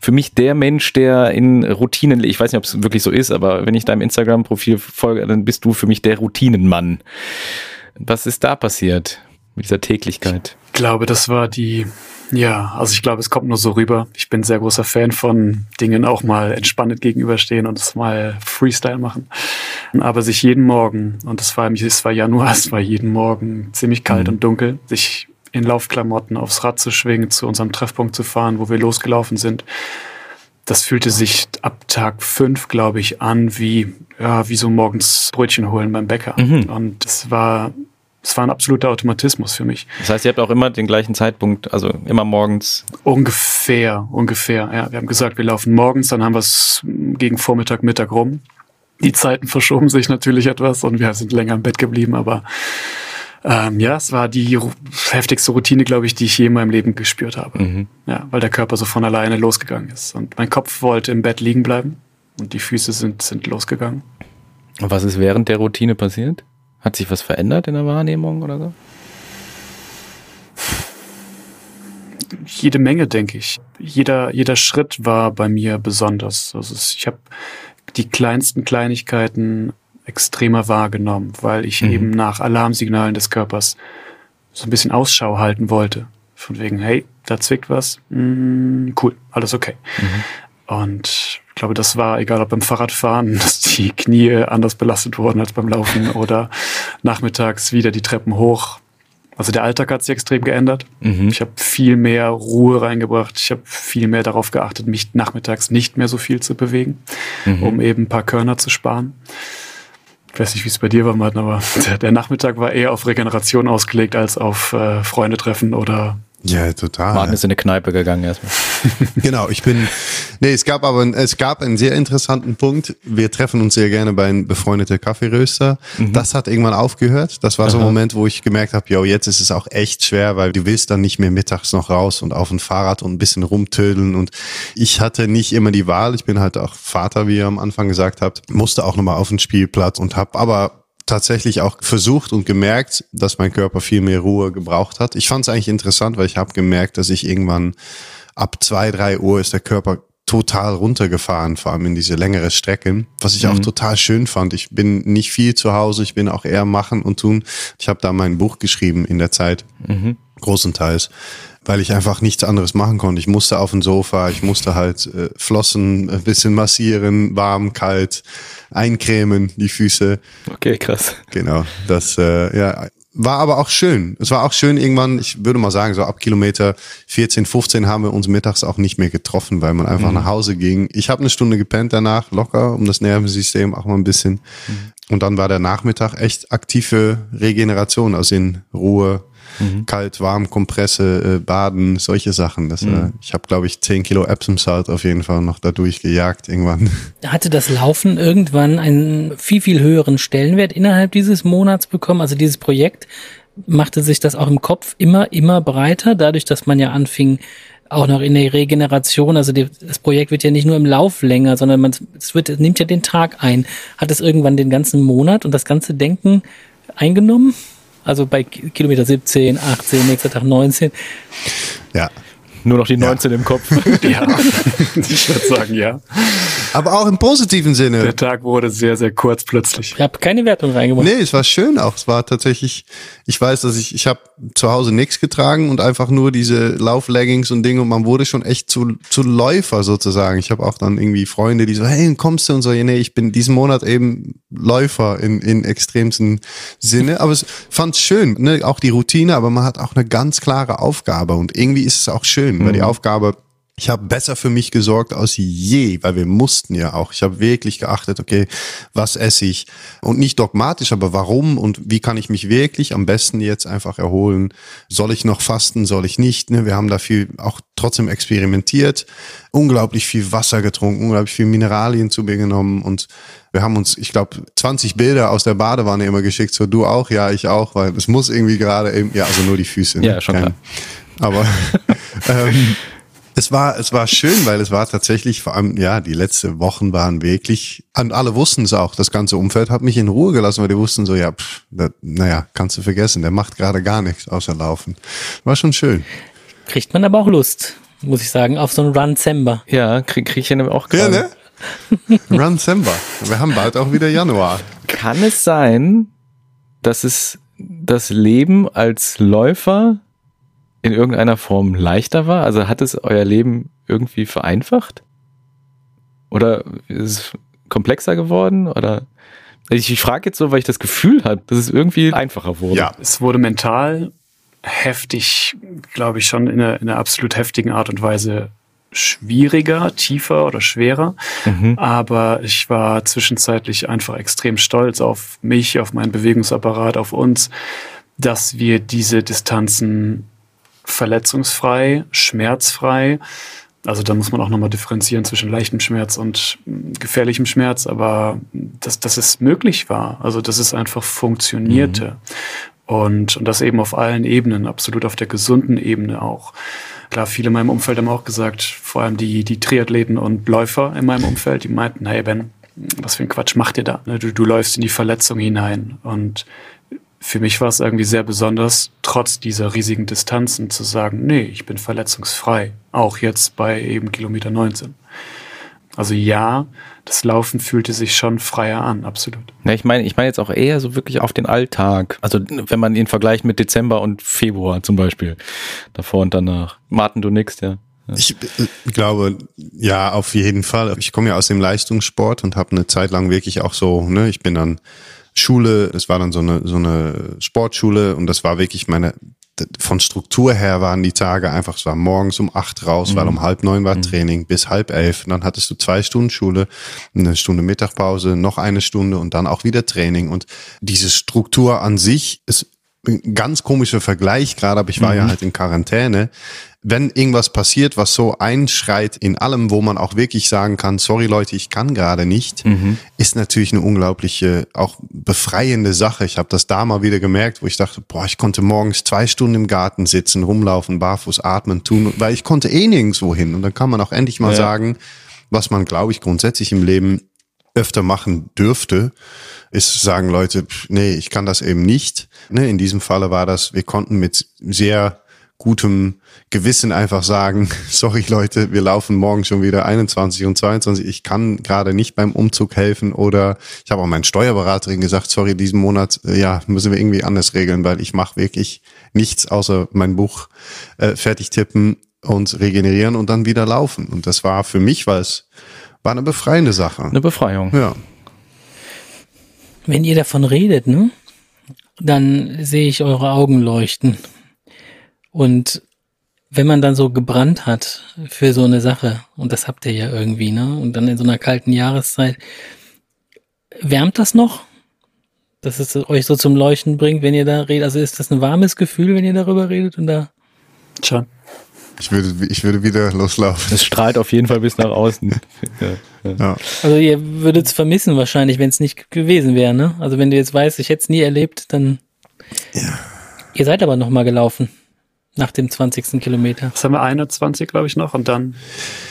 für mich der Mensch, der in Routinen, ich weiß nicht, ob es wirklich so ist, aber wenn ich deinem Instagram-Profil folge, dann bist du für mich der Routinenmann. Was ist da passiert mit dieser Täglichkeit? Ich glaube, das war die, ja, also ich glaube, es kommt nur so rüber. Ich bin sehr großer Fan von Dingen auch mal entspannt gegenüberstehen und es mal Freestyle machen. Aber sich jeden Morgen, und das war, es war Januar, [LAUGHS] es war jeden Morgen ziemlich kalt mhm. und dunkel, sich in Laufklamotten aufs Rad zu schwingen, zu unserem Treffpunkt zu fahren, wo wir losgelaufen sind. Das fühlte sich ab Tag fünf, glaube ich, an wie, ja, wie so morgens Brötchen holen beim Bäcker. Mhm. Und es war, es war ein absoluter Automatismus für mich. Das heißt, ihr habt auch immer den gleichen Zeitpunkt, also immer morgens? Ungefähr, ungefähr, ja. Wir haben gesagt, wir laufen morgens, dann haben wir es gegen Vormittag, Mittag rum. Die Zeiten verschoben sich natürlich etwas und wir sind länger im Bett geblieben, aber ähm, ja, es war die heftigste Routine, glaube ich, die ich je in meinem Leben gespürt habe. Mhm. Ja, weil der Körper so von alleine losgegangen ist. Und mein Kopf wollte im Bett liegen bleiben und die Füße sind, sind losgegangen. Und was ist während der Routine passiert? Hat sich was verändert in der Wahrnehmung oder so? Jede Menge, denke ich. Jeder, jeder Schritt war bei mir besonders. Also ich habe die kleinsten Kleinigkeiten extremer wahrgenommen, weil ich mhm. eben nach Alarmsignalen des Körpers so ein bisschen Ausschau halten wollte. Von wegen, hey, da zwickt was, mm, cool, alles okay. Mhm. Und ich glaube, das war, egal ob beim Fahrradfahren, [LAUGHS] dass die Knie anders belastet wurden als beim Laufen [LAUGHS] oder nachmittags wieder die Treppen hoch. Also der Alltag hat sich extrem geändert. Mhm. Ich habe viel mehr Ruhe reingebracht. Ich habe viel mehr darauf geachtet, mich nachmittags nicht mehr so viel zu bewegen, mhm. um eben ein paar Körner zu sparen. Ich weiß nicht, wie es bei dir war, Martin, aber [LAUGHS] der, Nachmittag war eher auf Regeneration ausgelegt als auf äh, Freunde treffen oder ja, total. Martin ist in eine Kneipe gegangen erstmal. [LAUGHS] genau, ich bin. Nee, es gab aber es gab einen sehr interessanten Punkt. Wir treffen uns sehr gerne bei einem befreundeten Kaffeeröster. Mhm. Das hat irgendwann aufgehört. Das war so ein Moment, wo ich gemerkt habe, yo, jetzt ist es auch echt schwer, weil du willst dann nicht mehr mittags noch raus und auf ein Fahrrad und ein bisschen rumtödeln. Und ich hatte nicht immer die Wahl. Ich bin halt auch Vater, wie ihr am Anfang gesagt habt. Musste auch nochmal auf den Spielplatz und habe aber tatsächlich auch versucht und gemerkt, dass mein Körper viel mehr Ruhe gebraucht hat. Ich fand es eigentlich interessant, weil ich habe gemerkt, dass ich irgendwann ab zwei, drei Uhr ist der Körper total runtergefahren, vor allem in diese längere Strecken, was ich mhm. auch total schön fand. Ich bin nicht viel zu Hause, ich bin auch eher machen und tun. Ich habe da mein Buch geschrieben in der Zeit, mhm. großenteils, weil ich einfach nichts anderes machen konnte. Ich musste auf dem Sofa, ich musste halt äh, Flossen ein bisschen massieren, warm, kalt eincremen, die Füße. Okay, krass. Genau, das, äh, ja, war aber auch schön. Es war auch schön irgendwann, ich würde mal sagen, so ab Kilometer 14, 15 haben wir uns mittags auch nicht mehr getroffen, weil man einfach mhm. nach Hause ging. Ich habe eine Stunde gepennt danach, locker, um das Nervensystem auch mal ein bisschen. Mhm. Und dann war der Nachmittag echt aktive Regeneration, also in Ruhe, mhm. kalt, warm, Kompresse, äh, Baden, solche Sachen. Das, äh, mhm. äh, ich habe, glaube ich, 10 Kilo Epsom Salt auf jeden Fall noch dadurch gejagt irgendwann. [LAUGHS] Hatte das Laufen irgendwann einen viel, viel höheren Stellenwert innerhalb dieses Monats bekommen? Also dieses Projekt machte sich das auch im Kopf immer, immer breiter, dadurch, dass man ja anfing, auch noch in der Regeneration, also die, das Projekt wird ja nicht nur im Lauf länger, sondern man, es wird, es nimmt ja den Tag ein. Hat es irgendwann den ganzen Monat und das ganze Denken eingenommen? Also bei Kilometer 17, 18, nächster Tag 19. Ja. Nur noch die 19 ja. im Kopf. [LAUGHS] ja, ich würde sagen, ja. Aber auch im positiven Sinne. Der Tag wurde sehr, sehr kurz plötzlich. Ich habe keine Wertung reingemacht. Nee, es war schön auch. Es war tatsächlich, ich weiß, dass ich, ich habe zu Hause nichts getragen und einfach nur diese Laufleggings und Dinge und man wurde schon echt zu, zu Läufer sozusagen. Ich habe auch dann irgendwie Freunde, die so, hey, kommst du und so, ja, nee, ich bin diesen Monat eben Läufer in, in extremsten Sinne. Aber es fand schön, ne? auch die Routine, aber man hat auch eine ganz klare Aufgabe und irgendwie ist es auch schön, mhm. weil die. Aufgabe ich habe besser für mich gesorgt als je, weil wir mussten ja auch. Ich habe wirklich geachtet, okay, was esse ich? Und nicht dogmatisch, aber warum und wie kann ich mich wirklich am besten jetzt einfach erholen? Soll ich noch fasten? Soll ich nicht? Ne? Wir haben da viel auch trotzdem experimentiert, unglaublich viel Wasser getrunken, unglaublich viel Mineralien zu mir genommen und wir haben uns, ich glaube, 20 Bilder aus der Badewanne immer geschickt, so du auch, ja, ich auch, weil es muss irgendwie gerade eben, ja, also nur die Füße. Ne? Ja, schon Kein, klar. Aber [LAUGHS] ähm, es war, es war schön, weil es war tatsächlich, vor allem, ja, die letzten Wochen waren wirklich, und alle wussten es auch, das ganze Umfeld hat mich in Ruhe gelassen, weil die wussten so, ja, pff, das, naja, kannst du vergessen, der macht gerade gar nichts außer laufen. War schon schön. Kriegt man aber auch Lust, muss ich sagen, auf so einen Run Sember. Ja, krieg, krieg ich ja auch gerade. Ja, ne? Run Sember. Wir haben bald auch wieder Januar. Kann es sein, dass es das Leben als Läufer in irgendeiner Form leichter war? Also hat es euer Leben irgendwie vereinfacht? Oder ist es komplexer geworden? Oder ich, ich frage jetzt so, weil ich das Gefühl habe, dass es irgendwie einfacher wurde. Ja, es wurde mental heftig, glaube ich, schon in einer, in einer absolut heftigen Art und Weise schwieriger, tiefer oder schwerer. Mhm. Aber ich war zwischenzeitlich einfach extrem stolz auf mich, auf meinen Bewegungsapparat, auf uns, dass wir diese Distanzen verletzungsfrei, schmerzfrei. Also da muss man auch nochmal differenzieren zwischen leichtem Schmerz und hm, gefährlichem Schmerz, aber dass, dass es möglich war, also dass es einfach funktionierte. Mhm. Und, und das eben auf allen Ebenen, absolut auf der gesunden Ebene auch. Klar, viele in meinem Umfeld haben auch gesagt, vor allem die, die Triathleten und Läufer in meinem Umfeld, die meinten, hey Ben, was für ein Quatsch macht ihr da? Du, du läufst in die Verletzung hinein. Und für mich war es irgendwie sehr besonders, trotz dieser riesigen Distanzen zu sagen, nee, ich bin verletzungsfrei. Auch jetzt bei eben Kilometer 19. Also ja, das Laufen fühlte sich schon freier an, absolut. Ja, ich meine, ich meine jetzt auch eher so wirklich auf den Alltag. Also wenn man ihn vergleicht mit Dezember und Februar zum Beispiel. Davor und danach. Martin, du nix, ja. Ich äh, glaube, ja, auf jeden Fall. Ich komme ja aus dem Leistungssport und habe eine Zeit lang wirklich auch so, ne, ich bin dann Schule, das war dann so eine, so eine Sportschule und das war wirklich meine, von Struktur her waren die Tage einfach, es war morgens um acht raus, mhm. weil um halb neun war mhm. Training, bis halb elf. Und dann hattest du zwei Stunden Schule, eine Stunde Mittagpause, noch eine Stunde und dann auch wieder Training. Und diese Struktur an sich ist ein ganz komischer Vergleich gerade, aber ich war mhm. ja halt in Quarantäne wenn irgendwas passiert, was so einschreit in allem, wo man auch wirklich sagen kann, sorry Leute, ich kann gerade nicht, mhm. ist natürlich eine unglaubliche, auch befreiende Sache. Ich habe das da mal wieder gemerkt, wo ich dachte, boah, ich konnte morgens zwei Stunden im Garten sitzen, rumlaufen, barfuß atmen, tun, weil ich konnte eh nirgendwo hin. Und dann kann man auch endlich mal ja. sagen, was man, glaube ich, grundsätzlich im Leben öfter machen dürfte, ist sagen Leute, nee, ich kann das eben nicht. Ne, in diesem Falle war das, wir konnten mit sehr gutem Gewissen einfach sagen, [LAUGHS] sorry Leute, wir laufen morgen schon wieder 21 und 22, ich kann gerade nicht beim Umzug helfen oder ich habe auch meinen Steuerberaterin gesagt, sorry, diesen Monat, äh, ja, müssen wir irgendwie anders regeln, weil ich mache wirklich nichts außer mein Buch äh, fertig tippen und regenerieren und dann wieder laufen. Und das war für mich, weil es war eine befreiende Sache. Eine Befreiung. Ja. Wenn ihr davon redet, ne? dann sehe ich eure Augen leuchten. Und wenn man dann so gebrannt hat für so eine Sache, und das habt ihr ja irgendwie, ne? Und dann in so einer kalten Jahreszeit, wärmt das noch? Dass es euch so zum Leuchten bringt, wenn ihr da redet? Also ist das ein warmes Gefühl, wenn ihr darüber redet und da? Schon. Ich würde, ich würde wieder loslaufen. Es strahlt auf jeden Fall bis nach außen. [LAUGHS] ja, ja. Also ihr würdet es vermissen wahrscheinlich, wenn es nicht gewesen wäre, ne? Also wenn du jetzt weißt, ich hätte es nie erlebt, dann. Ja. Ihr seid aber nochmal gelaufen. Nach dem 20. Kilometer. Das haben wir 21, glaube ich, noch und dann,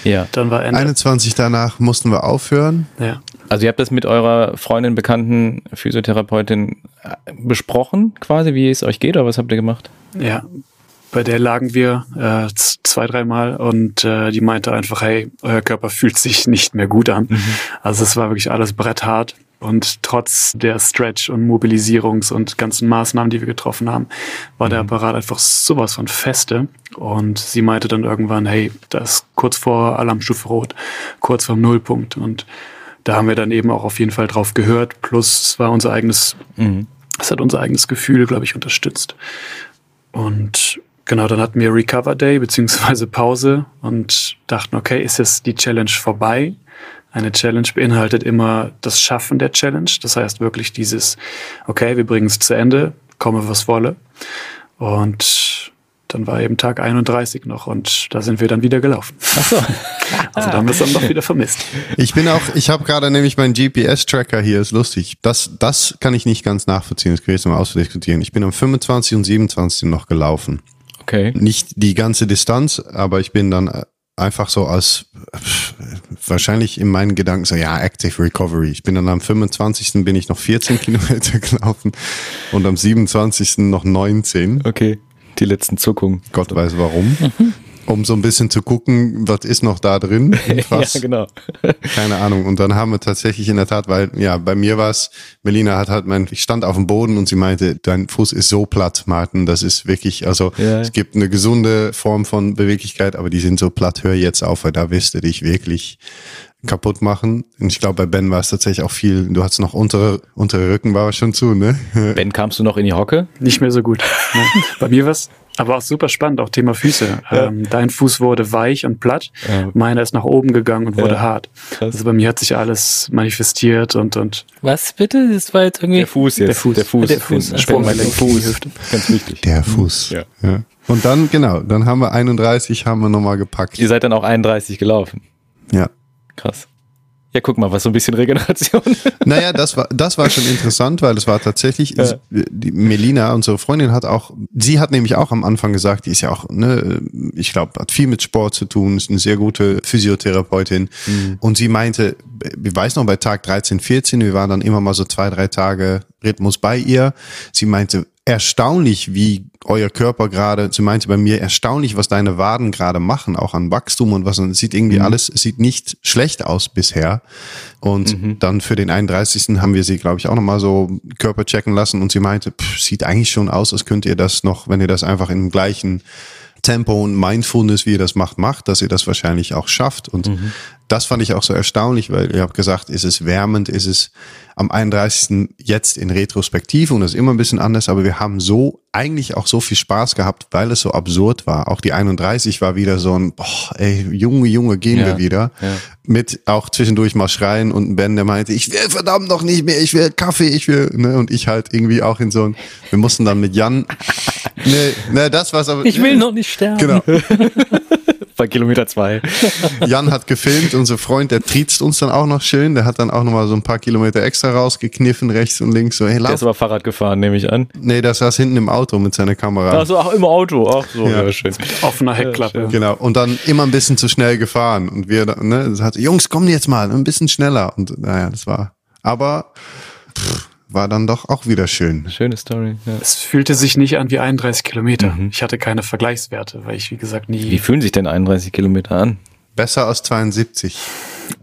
ja. dann war Ende. 21 danach mussten wir aufhören. Ja. Also ihr habt das mit eurer Freundin, bekannten Physiotherapeutin äh, besprochen, quasi, wie es euch geht, oder was habt ihr gemacht? Ja, bei der lagen wir äh, zwei, dreimal und äh, die meinte einfach, hey, euer Körper [LAUGHS] fühlt sich nicht mehr gut an. Mhm. Also es war wirklich alles bretthart. Und trotz der Stretch- und Mobilisierungs- und ganzen Maßnahmen, die wir getroffen haben, war mhm. der Apparat einfach sowas von feste. Und sie meinte dann irgendwann, hey, das ist kurz vor Alarmstufe Rot, kurz vorm Nullpunkt. Und da haben wir dann eben auch auf jeden Fall drauf gehört. Plus es war unser eigenes, mhm. es hat unser eigenes Gefühl, glaube ich, unterstützt. Und Genau, dann hatten wir Recover Day beziehungsweise Pause und dachten, okay, ist jetzt die Challenge vorbei? Eine Challenge beinhaltet immer das Schaffen der Challenge. Das heißt wirklich dieses, okay, wir bringen es zu Ende, komme was wolle. Und dann war eben Tag 31 noch und da sind wir dann wieder gelaufen. Ach so. [LAUGHS] also da haben wir es dann doch wieder vermisst. Ich bin auch, ich habe gerade nämlich meinen GPS-Tracker hier, ist lustig. Das, das kann ich nicht ganz nachvollziehen, das kann ich jetzt mal ausdiskutieren. Ich bin am 25. und 27. noch gelaufen. Okay. Nicht die ganze Distanz, aber ich bin dann einfach so als wahrscheinlich in meinen Gedanken so, ja, Active Recovery. Ich bin dann am 25. bin ich noch 14 [LAUGHS] Kilometer gelaufen und am 27. noch 19. Okay, die letzten Zuckungen. Gott weiß warum. [LAUGHS] Um so ein bisschen zu gucken, was ist noch da drin. [LAUGHS] ja, genau. [LAUGHS] Keine Ahnung. Und dann haben wir tatsächlich in der Tat, weil ja, bei mir war es, Melina hat halt mein, ich stand auf dem Boden und sie meinte, dein Fuß ist so platt, Martin. Das ist wirklich, also ja. es gibt eine gesunde Form von Beweglichkeit, aber die sind so platt. Hör jetzt auf, weil da wirst du dich wirklich kaputt machen. Und ich glaube, bei Ben war es tatsächlich auch viel, du hattest noch untere, untere Rücken war schon zu, ne? Ben, kamst du noch in die Hocke? Nicht mehr so gut. Bei mir war es aber auch super spannend, auch Thema Füße. Ja. Ähm, dein Fuß wurde weich und platt, ja. meiner ist nach oben gegangen und wurde ja. hart. Krass. Also bei mir hat sich alles manifestiert und und. Was bitte? Das war jetzt irgendwie der Fuß jetzt. Der Fuß. Der Fuß. Der Fuß. Sprunggelenk, Fuß. Hüfte. Ganz wichtig. Der Fuß. Ja. ja. Und dann genau, dann haben wir 31, haben wir nochmal gepackt. Ihr seid dann auch 31 gelaufen. Ja. Krass. Ja, guck mal, was so ein bisschen Regeneration. [LAUGHS] Naja, das war, das war schon interessant, weil es war tatsächlich, ja. die Melina, unsere Freundin, hat auch, sie hat nämlich auch am Anfang gesagt, die ist ja auch, ne, ich glaube, hat viel mit Sport zu tun, ist eine sehr gute Physiotherapeutin. Mhm. Und sie meinte, ich weiß noch, bei Tag 13, 14, wir waren dann immer mal so zwei, drei Tage Rhythmus bei ihr. Sie meinte, erstaunlich, wie euer Körper gerade, sie meinte bei mir, erstaunlich, was deine Waden gerade machen, auch an Wachstum und was. Und es sieht irgendwie mhm. alles, sieht nicht schlecht aus bisher. Und mhm. dann für den 31. haben wir sie, glaube ich, auch nochmal so Körper checken lassen und sie meinte, pff, sieht eigentlich schon aus, als könnt ihr das noch, wenn ihr das einfach im gleichen Tempo und Mindfulness, wie ihr das macht, macht, dass ihr das wahrscheinlich auch schafft. Und mhm. das fand ich auch so erstaunlich, weil ihr habt gesagt, ist es wärmend, ist es am 31. jetzt in Retrospektive und das ist immer ein bisschen anders, aber wir haben so eigentlich auch so viel Spaß gehabt, weil es so absurd war. Auch die 31 war wieder so ein, boah, ey, Junge, Junge, gehen ja, wir wieder. Ja. Mit auch zwischendurch mal schreien und Ben, der meinte, ich will verdammt noch nicht mehr, ich will Kaffee, ich will, ne, und ich halt irgendwie auch in so ein, wir mussten dann mit Jan, [LAUGHS] ne, ne, das war's aber. Ich will noch nicht sterben. Genau. [LAUGHS] Bei Kilometer zwei. [LAUGHS] Jan hat gefilmt, unser Freund, der triezt uns dann auch noch schön, der hat dann auch noch mal so ein paar Kilometer extra rausgekniffen, rechts und links, so, hey, lauf. Der ist aber Fahrrad gefahren, nehme ich an. Nee, das saß hinten im Auto mit seiner Kamera. Also ach, im Auto, ach so, ja, ja schön. Offener Heckklappe. Ja, genau, und dann immer ein bisschen zu schnell gefahren und wir, ne, das hat, Jungs, komm jetzt mal, ein bisschen schneller und naja, das war, aber, pff, war dann doch auch wieder schön. Schöne Story. Ja. Es fühlte sich nicht an wie 31 Kilometer. Mhm. Ich hatte keine Vergleichswerte, weil ich, wie gesagt, nie. Wie fühlen sich denn 31 Kilometer an? Besser als 72.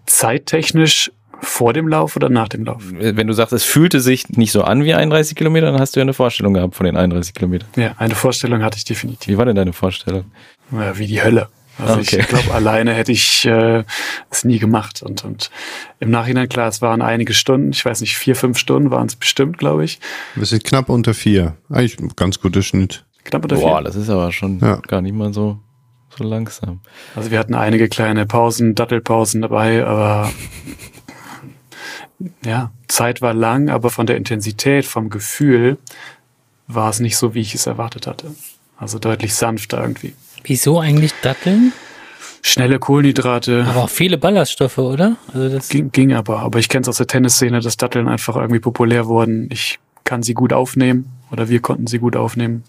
Zeittechnisch vor dem Lauf oder nach dem Lauf? Wenn du sagst, es fühlte sich nicht so an wie 31 Kilometer, dann hast du ja eine Vorstellung gehabt von den 31 Kilometern. Ja, eine Vorstellung hatte ich definitiv. Wie war denn deine Vorstellung? Ja, wie die Hölle. Also okay. ich glaube, alleine hätte ich äh, es nie gemacht. Und, und im Nachhinein, klar, es waren einige Stunden, ich weiß nicht, vier, fünf Stunden waren es bestimmt, glaube ich. Wir sind knapp unter vier. Eigentlich ein ganz guter Schnitt. Knapp unter Boah, vier. das ist aber schon ja. gar nicht mal so, so langsam. Also wir hatten einige kleine Pausen, Dattelpausen dabei, aber [LAUGHS] ja, Zeit war lang, aber von der Intensität, vom Gefühl war es nicht so, wie ich es erwartet hatte. Also deutlich sanfter irgendwie. Wieso eigentlich Datteln? Schnelle Kohlenhydrate. Aber auch viele Ballaststoffe, oder? Also das ging, ging aber. Aber ich kenne es aus der Tennisszene, dass Datteln einfach irgendwie populär wurden. Ich kann sie gut aufnehmen oder wir konnten sie gut aufnehmen.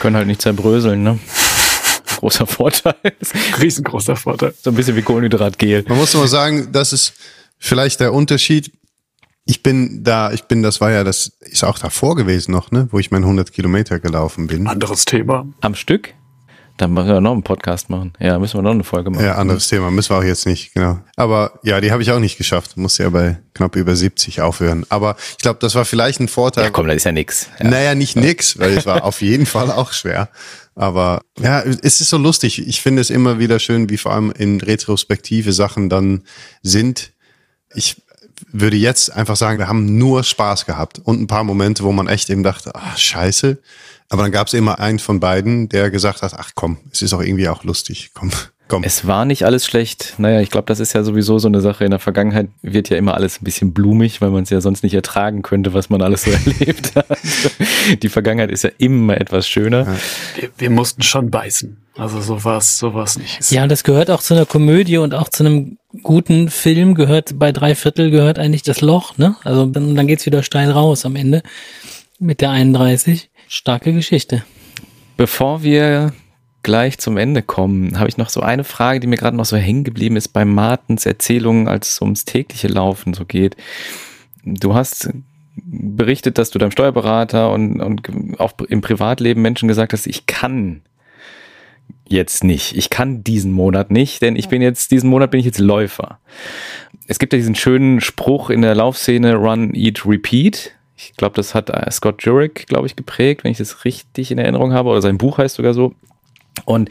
Können halt nicht zerbröseln, ne? [LAUGHS] Großer Vorteil. Riesengroßer Vorteil. So ein bisschen wie Kohlenhydratgel. Man muss mal sagen, das ist vielleicht der Unterschied. Ich bin da, ich bin, das war ja, das ist auch davor gewesen noch, ne, wo ich mein 100 Kilometer gelaufen bin. Anderes Thema. Am Stück? Dann müssen wir noch einen Podcast machen. Ja, müssen wir noch eine Folge machen. Ja, anderes Thema. Müssen wir auch jetzt nicht, genau. Aber ja, die habe ich auch nicht geschafft. Muss ja bei knapp über 70 aufhören. Aber ich glaube, das war vielleicht ein Vorteil. Ja, komm, das ist ja nix. Ja. Naja, nicht nix, weil es war [LAUGHS] auf jeden Fall auch schwer. Aber ja, es ist so lustig. Ich finde es immer wieder schön, wie vor allem in Retrospektive Sachen dann sind. Ich würde jetzt einfach sagen, wir haben nur Spaß gehabt und ein paar Momente, wo man echt eben dachte, ah, scheiße. Aber dann gab es immer einen von beiden, der gesagt hat, ach komm, es ist auch irgendwie auch lustig, komm. Komm. Es war nicht alles schlecht. Naja, ich glaube, das ist ja sowieso so eine Sache. In der Vergangenheit wird ja immer alles ein bisschen blumig, weil man es ja sonst nicht ertragen könnte, was man alles so [LAUGHS] erlebt hat. Die Vergangenheit ist ja immer etwas schöner. Ja. Wir, wir, mussten schon beißen. Also so war es so war's nicht. Ja, und das gehört auch zu einer Komödie und auch zu einem guten Film gehört, bei drei Viertel gehört eigentlich das Loch, ne? Also dann, dann geht's wieder steil raus am Ende mit der 31. Starke Geschichte. Bevor wir gleich zum Ende kommen, habe ich noch so eine Frage, die mir gerade noch so hängen geblieben ist bei Martens Erzählungen, als es ums tägliche Laufen so geht. Du hast berichtet, dass du deinem Steuerberater und, und auch im Privatleben Menschen gesagt hast, ich kann jetzt nicht. Ich kann diesen Monat nicht, denn ich bin jetzt, diesen Monat bin ich jetzt Läufer. Es gibt ja diesen schönen Spruch in der Laufszene, Run, Eat, Repeat. Ich glaube, das hat Scott Jurek, glaube ich, geprägt, wenn ich das richtig in Erinnerung habe, oder sein Buch heißt sogar so. Und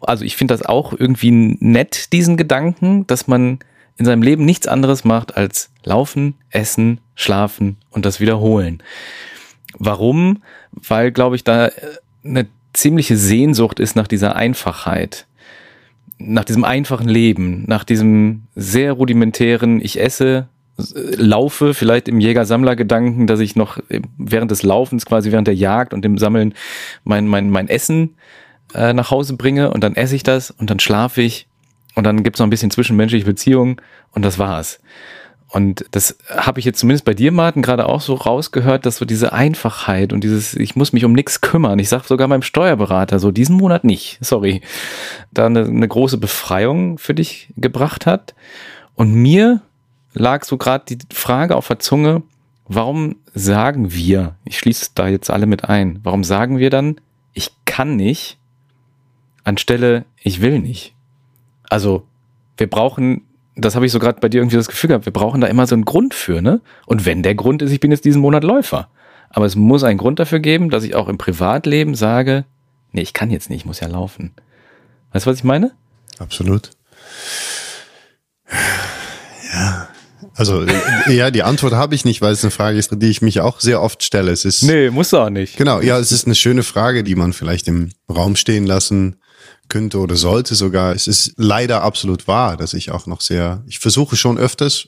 also ich finde das auch irgendwie nett, diesen Gedanken, dass man in seinem Leben nichts anderes macht als laufen, essen, schlafen und das wiederholen. Warum? Weil, glaube ich, da äh, eine ziemliche Sehnsucht ist nach dieser Einfachheit, nach diesem einfachen Leben, nach diesem sehr rudimentären, ich esse, laufe, vielleicht im Jäger-Sammler-Gedanken, dass ich noch während des Laufens, quasi während der Jagd und dem Sammeln mein, mein, mein Essen äh, nach Hause bringe und dann esse ich das und dann schlafe ich und dann gibt's noch ein bisschen zwischenmenschliche Beziehungen und das war's. Und das habe ich jetzt zumindest bei dir, Martin, gerade auch so rausgehört, dass so diese Einfachheit und dieses, ich muss mich um nichts kümmern. Ich sage sogar meinem Steuerberater, so diesen Monat nicht, sorry, da eine, eine große Befreiung für dich gebracht hat. Und mir lag so gerade die Frage auf der Zunge, warum sagen wir, ich schließe da jetzt alle mit ein, warum sagen wir dann, ich kann nicht, anstelle ich will nicht? Also, wir brauchen, das habe ich so gerade bei dir irgendwie das Gefühl gehabt, wir brauchen da immer so einen Grund für, ne? Und wenn der Grund ist, ich bin jetzt diesen Monat Läufer. Aber es muss einen Grund dafür geben, dass ich auch im Privatleben sage, nee, ich kann jetzt nicht, ich muss ja laufen. Weißt du, was ich meine? Absolut. Ja. Also ja, die Antwort habe ich nicht, weil es eine Frage ist, die ich mich auch sehr oft stelle. Es ist nee, muss auch nicht. Genau, ja, es ist eine schöne Frage, die man vielleicht im Raum stehen lassen könnte oder sollte sogar. Es ist leider absolut wahr, dass ich auch noch sehr, ich versuche schon öfters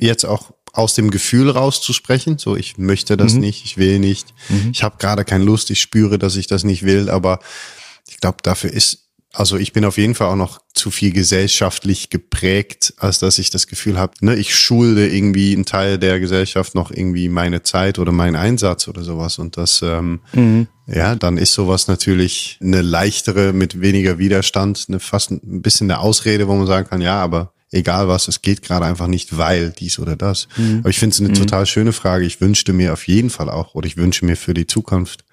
jetzt auch aus dem Gefühl rauszusprechen. So, ich möchte das mhm. nicht, ich will nicht, mhm. ich habe gerade keine Lust, ich spüre, dass ich das nicht will, aber ich glaube, dafür ist also ich bin auf jeden Fall auch noch zu viel gesellschaftlich geprägt, als dass ich das Gefühl habe, ne, ich schulde irgendwie einen Teil der Gesellschaft noch irgendwie meine Zeit oder meinen Einsatz oder sowas. Und das, ähm, mhm. Ja, dann ist sowas natürlich eine leichtere, mit weniger Widerstand, eine fast ein bisschen eine Ausrede, wo man sagen kann, ja, aber egal was, es geht gerade einfach nicht, weil dies oder das. Mhm. Aber ich finde es eine mhm. total schöne Frage. Ich wünschte mir auf jeden Fall auch, oder ich wünsche mir für die Zukunft,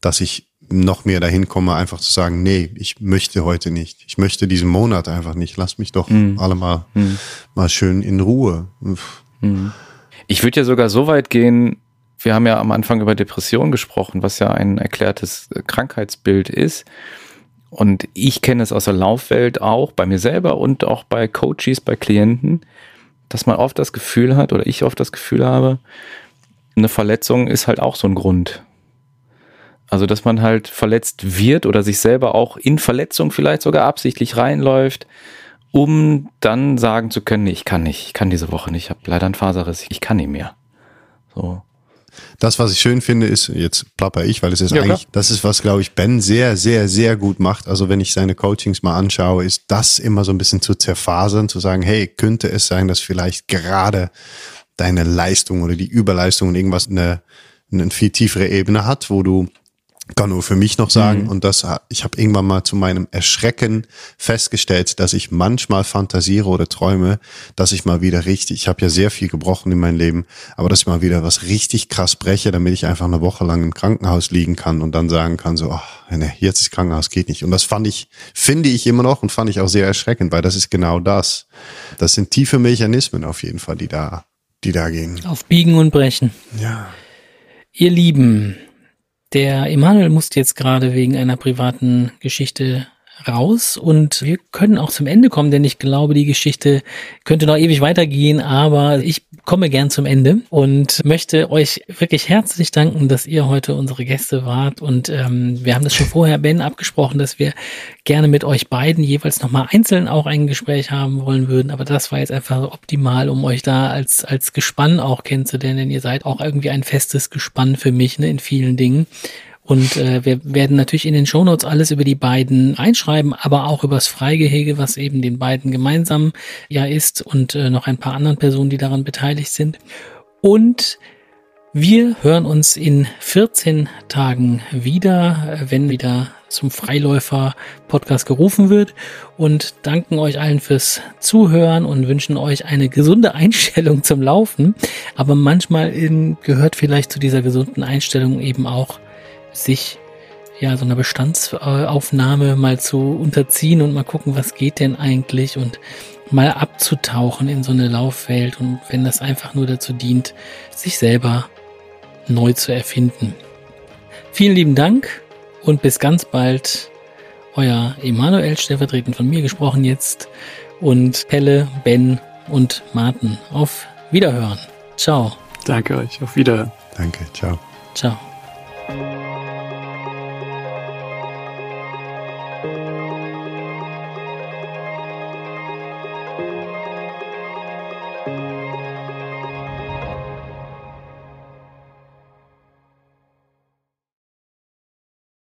dass ich noch mehr dahin komme, einfach zu sagen, nee, ich möchte heute nicht. Ich möchte diesen Monat einfach nicht. Lass mich doch mhm. alle mal, mhm. mal schön in Ruhe. Mhm. Ich würde ja sogar so weit gehen, wir haben ja am Anfang über Depression gesprochen, was ja ein erklärtes Krankheitsbild ist. Und ich kenne es aus der Laufwelt auch, bei mir selber und auch bei Coaches, bei Klienten, dass man oft das Gefühl hat, oder ich oft das Gefühl habe, eine Verletzung ist halt auch so ein Grund. Also, dass man halt verletzt wird oder sich selber auch in Verletzung vielleicht sogar absichtlich reinläuft, um dann sagen zu können, nee, ich kann nicht, ich kann diese Woche nicht, ich habe leider einen Faserriss, ich kann nicht mehr. So. Das, was ich schön finde, ist, jetzt plapper ich, weil es ist ja, eigentlich, klar. das ist, was, glaube ich, Ben sehr, sehr, sehr gut macht. Also wenn ich seine Coachings mal anschaue, ist das immer so ein bisschen zu zerfasern, zu sagen, hey, könnte es sein, dass vielleicht gerade deine Leistung oder die Überleistung und irgendwas eine, eine viel tiefere Ebene hat, wo du kann nur für mich noch sagen mhm. und das ich habe irgendwann mal zu meinem Erschrecken festgestellt, dass ich manchmal fantasiere oder träume, dass ich mal wieder richtig, ich habe ja sehr viel gebrochen in meinem Leben, aber dass ich mal wieder was richtig krass breche, damit ich einfach eine Woche lang im Krankenhaus liegen kann und dann sagen kann so, ach, nee, jetzt ist Krankenhaus geht nicht und das fand ich finde ich immer noch und fand ich auch sehr erschreckend, weil das ist genau das. Das sind tiefe Mechanismen auf jeden Fall, die da die da gehen. Auf Biegen und Brechen. Ja. Ihr Lieben, der Emanuel musste jetzt gerade wegen einer privaten Geschichte raus und wir können auch zum Ende kommen, denn ich glaube, die Geschichte könnte noch ewig weitergehen, aber ich komme gern zum Ende und möchte euch wirklich herzlich danken, dass ihr heute unsere Gäste wart und ähm, wir haben das schon vorher, Ben, abgesprochen, dass wir gerne mit euch beiden jeweils nochmal einzeln auch ein Gespräch haben wollen würden, aber das war jetzt einfach optimal, um euch da als, als Gespann auch kennenzulernen, denn ihr seid auch irgendwie ein festes Gespann für mich ne, in vielen Dingen und äh, wir werden natürlich in den Shownotes alles über die beiden einschreiben, aber auch übers Freigehege, was eben den beiden gemeinsam ja ist und äh, noch ein paar anderen Personen, die daran beteiligt sind. Und wir hören uns in 14 Tagen wieder, wenn wieder zum Freiläufer-Podcast gerufen wird und danken euch allen fürs Zuhören und wünschen euch eine gesunde Einstellung zum Laufen. Aber manchmal gehört vielleicht zu dieser gesunden Einstellung eben auch sich ja so einer Bestandsaufnahme mal zu unterziehen und mal gucken, was geht denn eigentlich und mal abzutauchen in so eine Laufwelt und wenn das einfach nur dazu dient, sich selber neu zu erfinden. Vielen lieben Dank und bis ganz bald. Euer Emanuel, stellvertretend von mir gesprochen jetzt und Pelle, Ben und Martin. Auf Wiederhören. Ciao. Danke euch. Auf Wiederhören. Danke. Ciao. Ciao.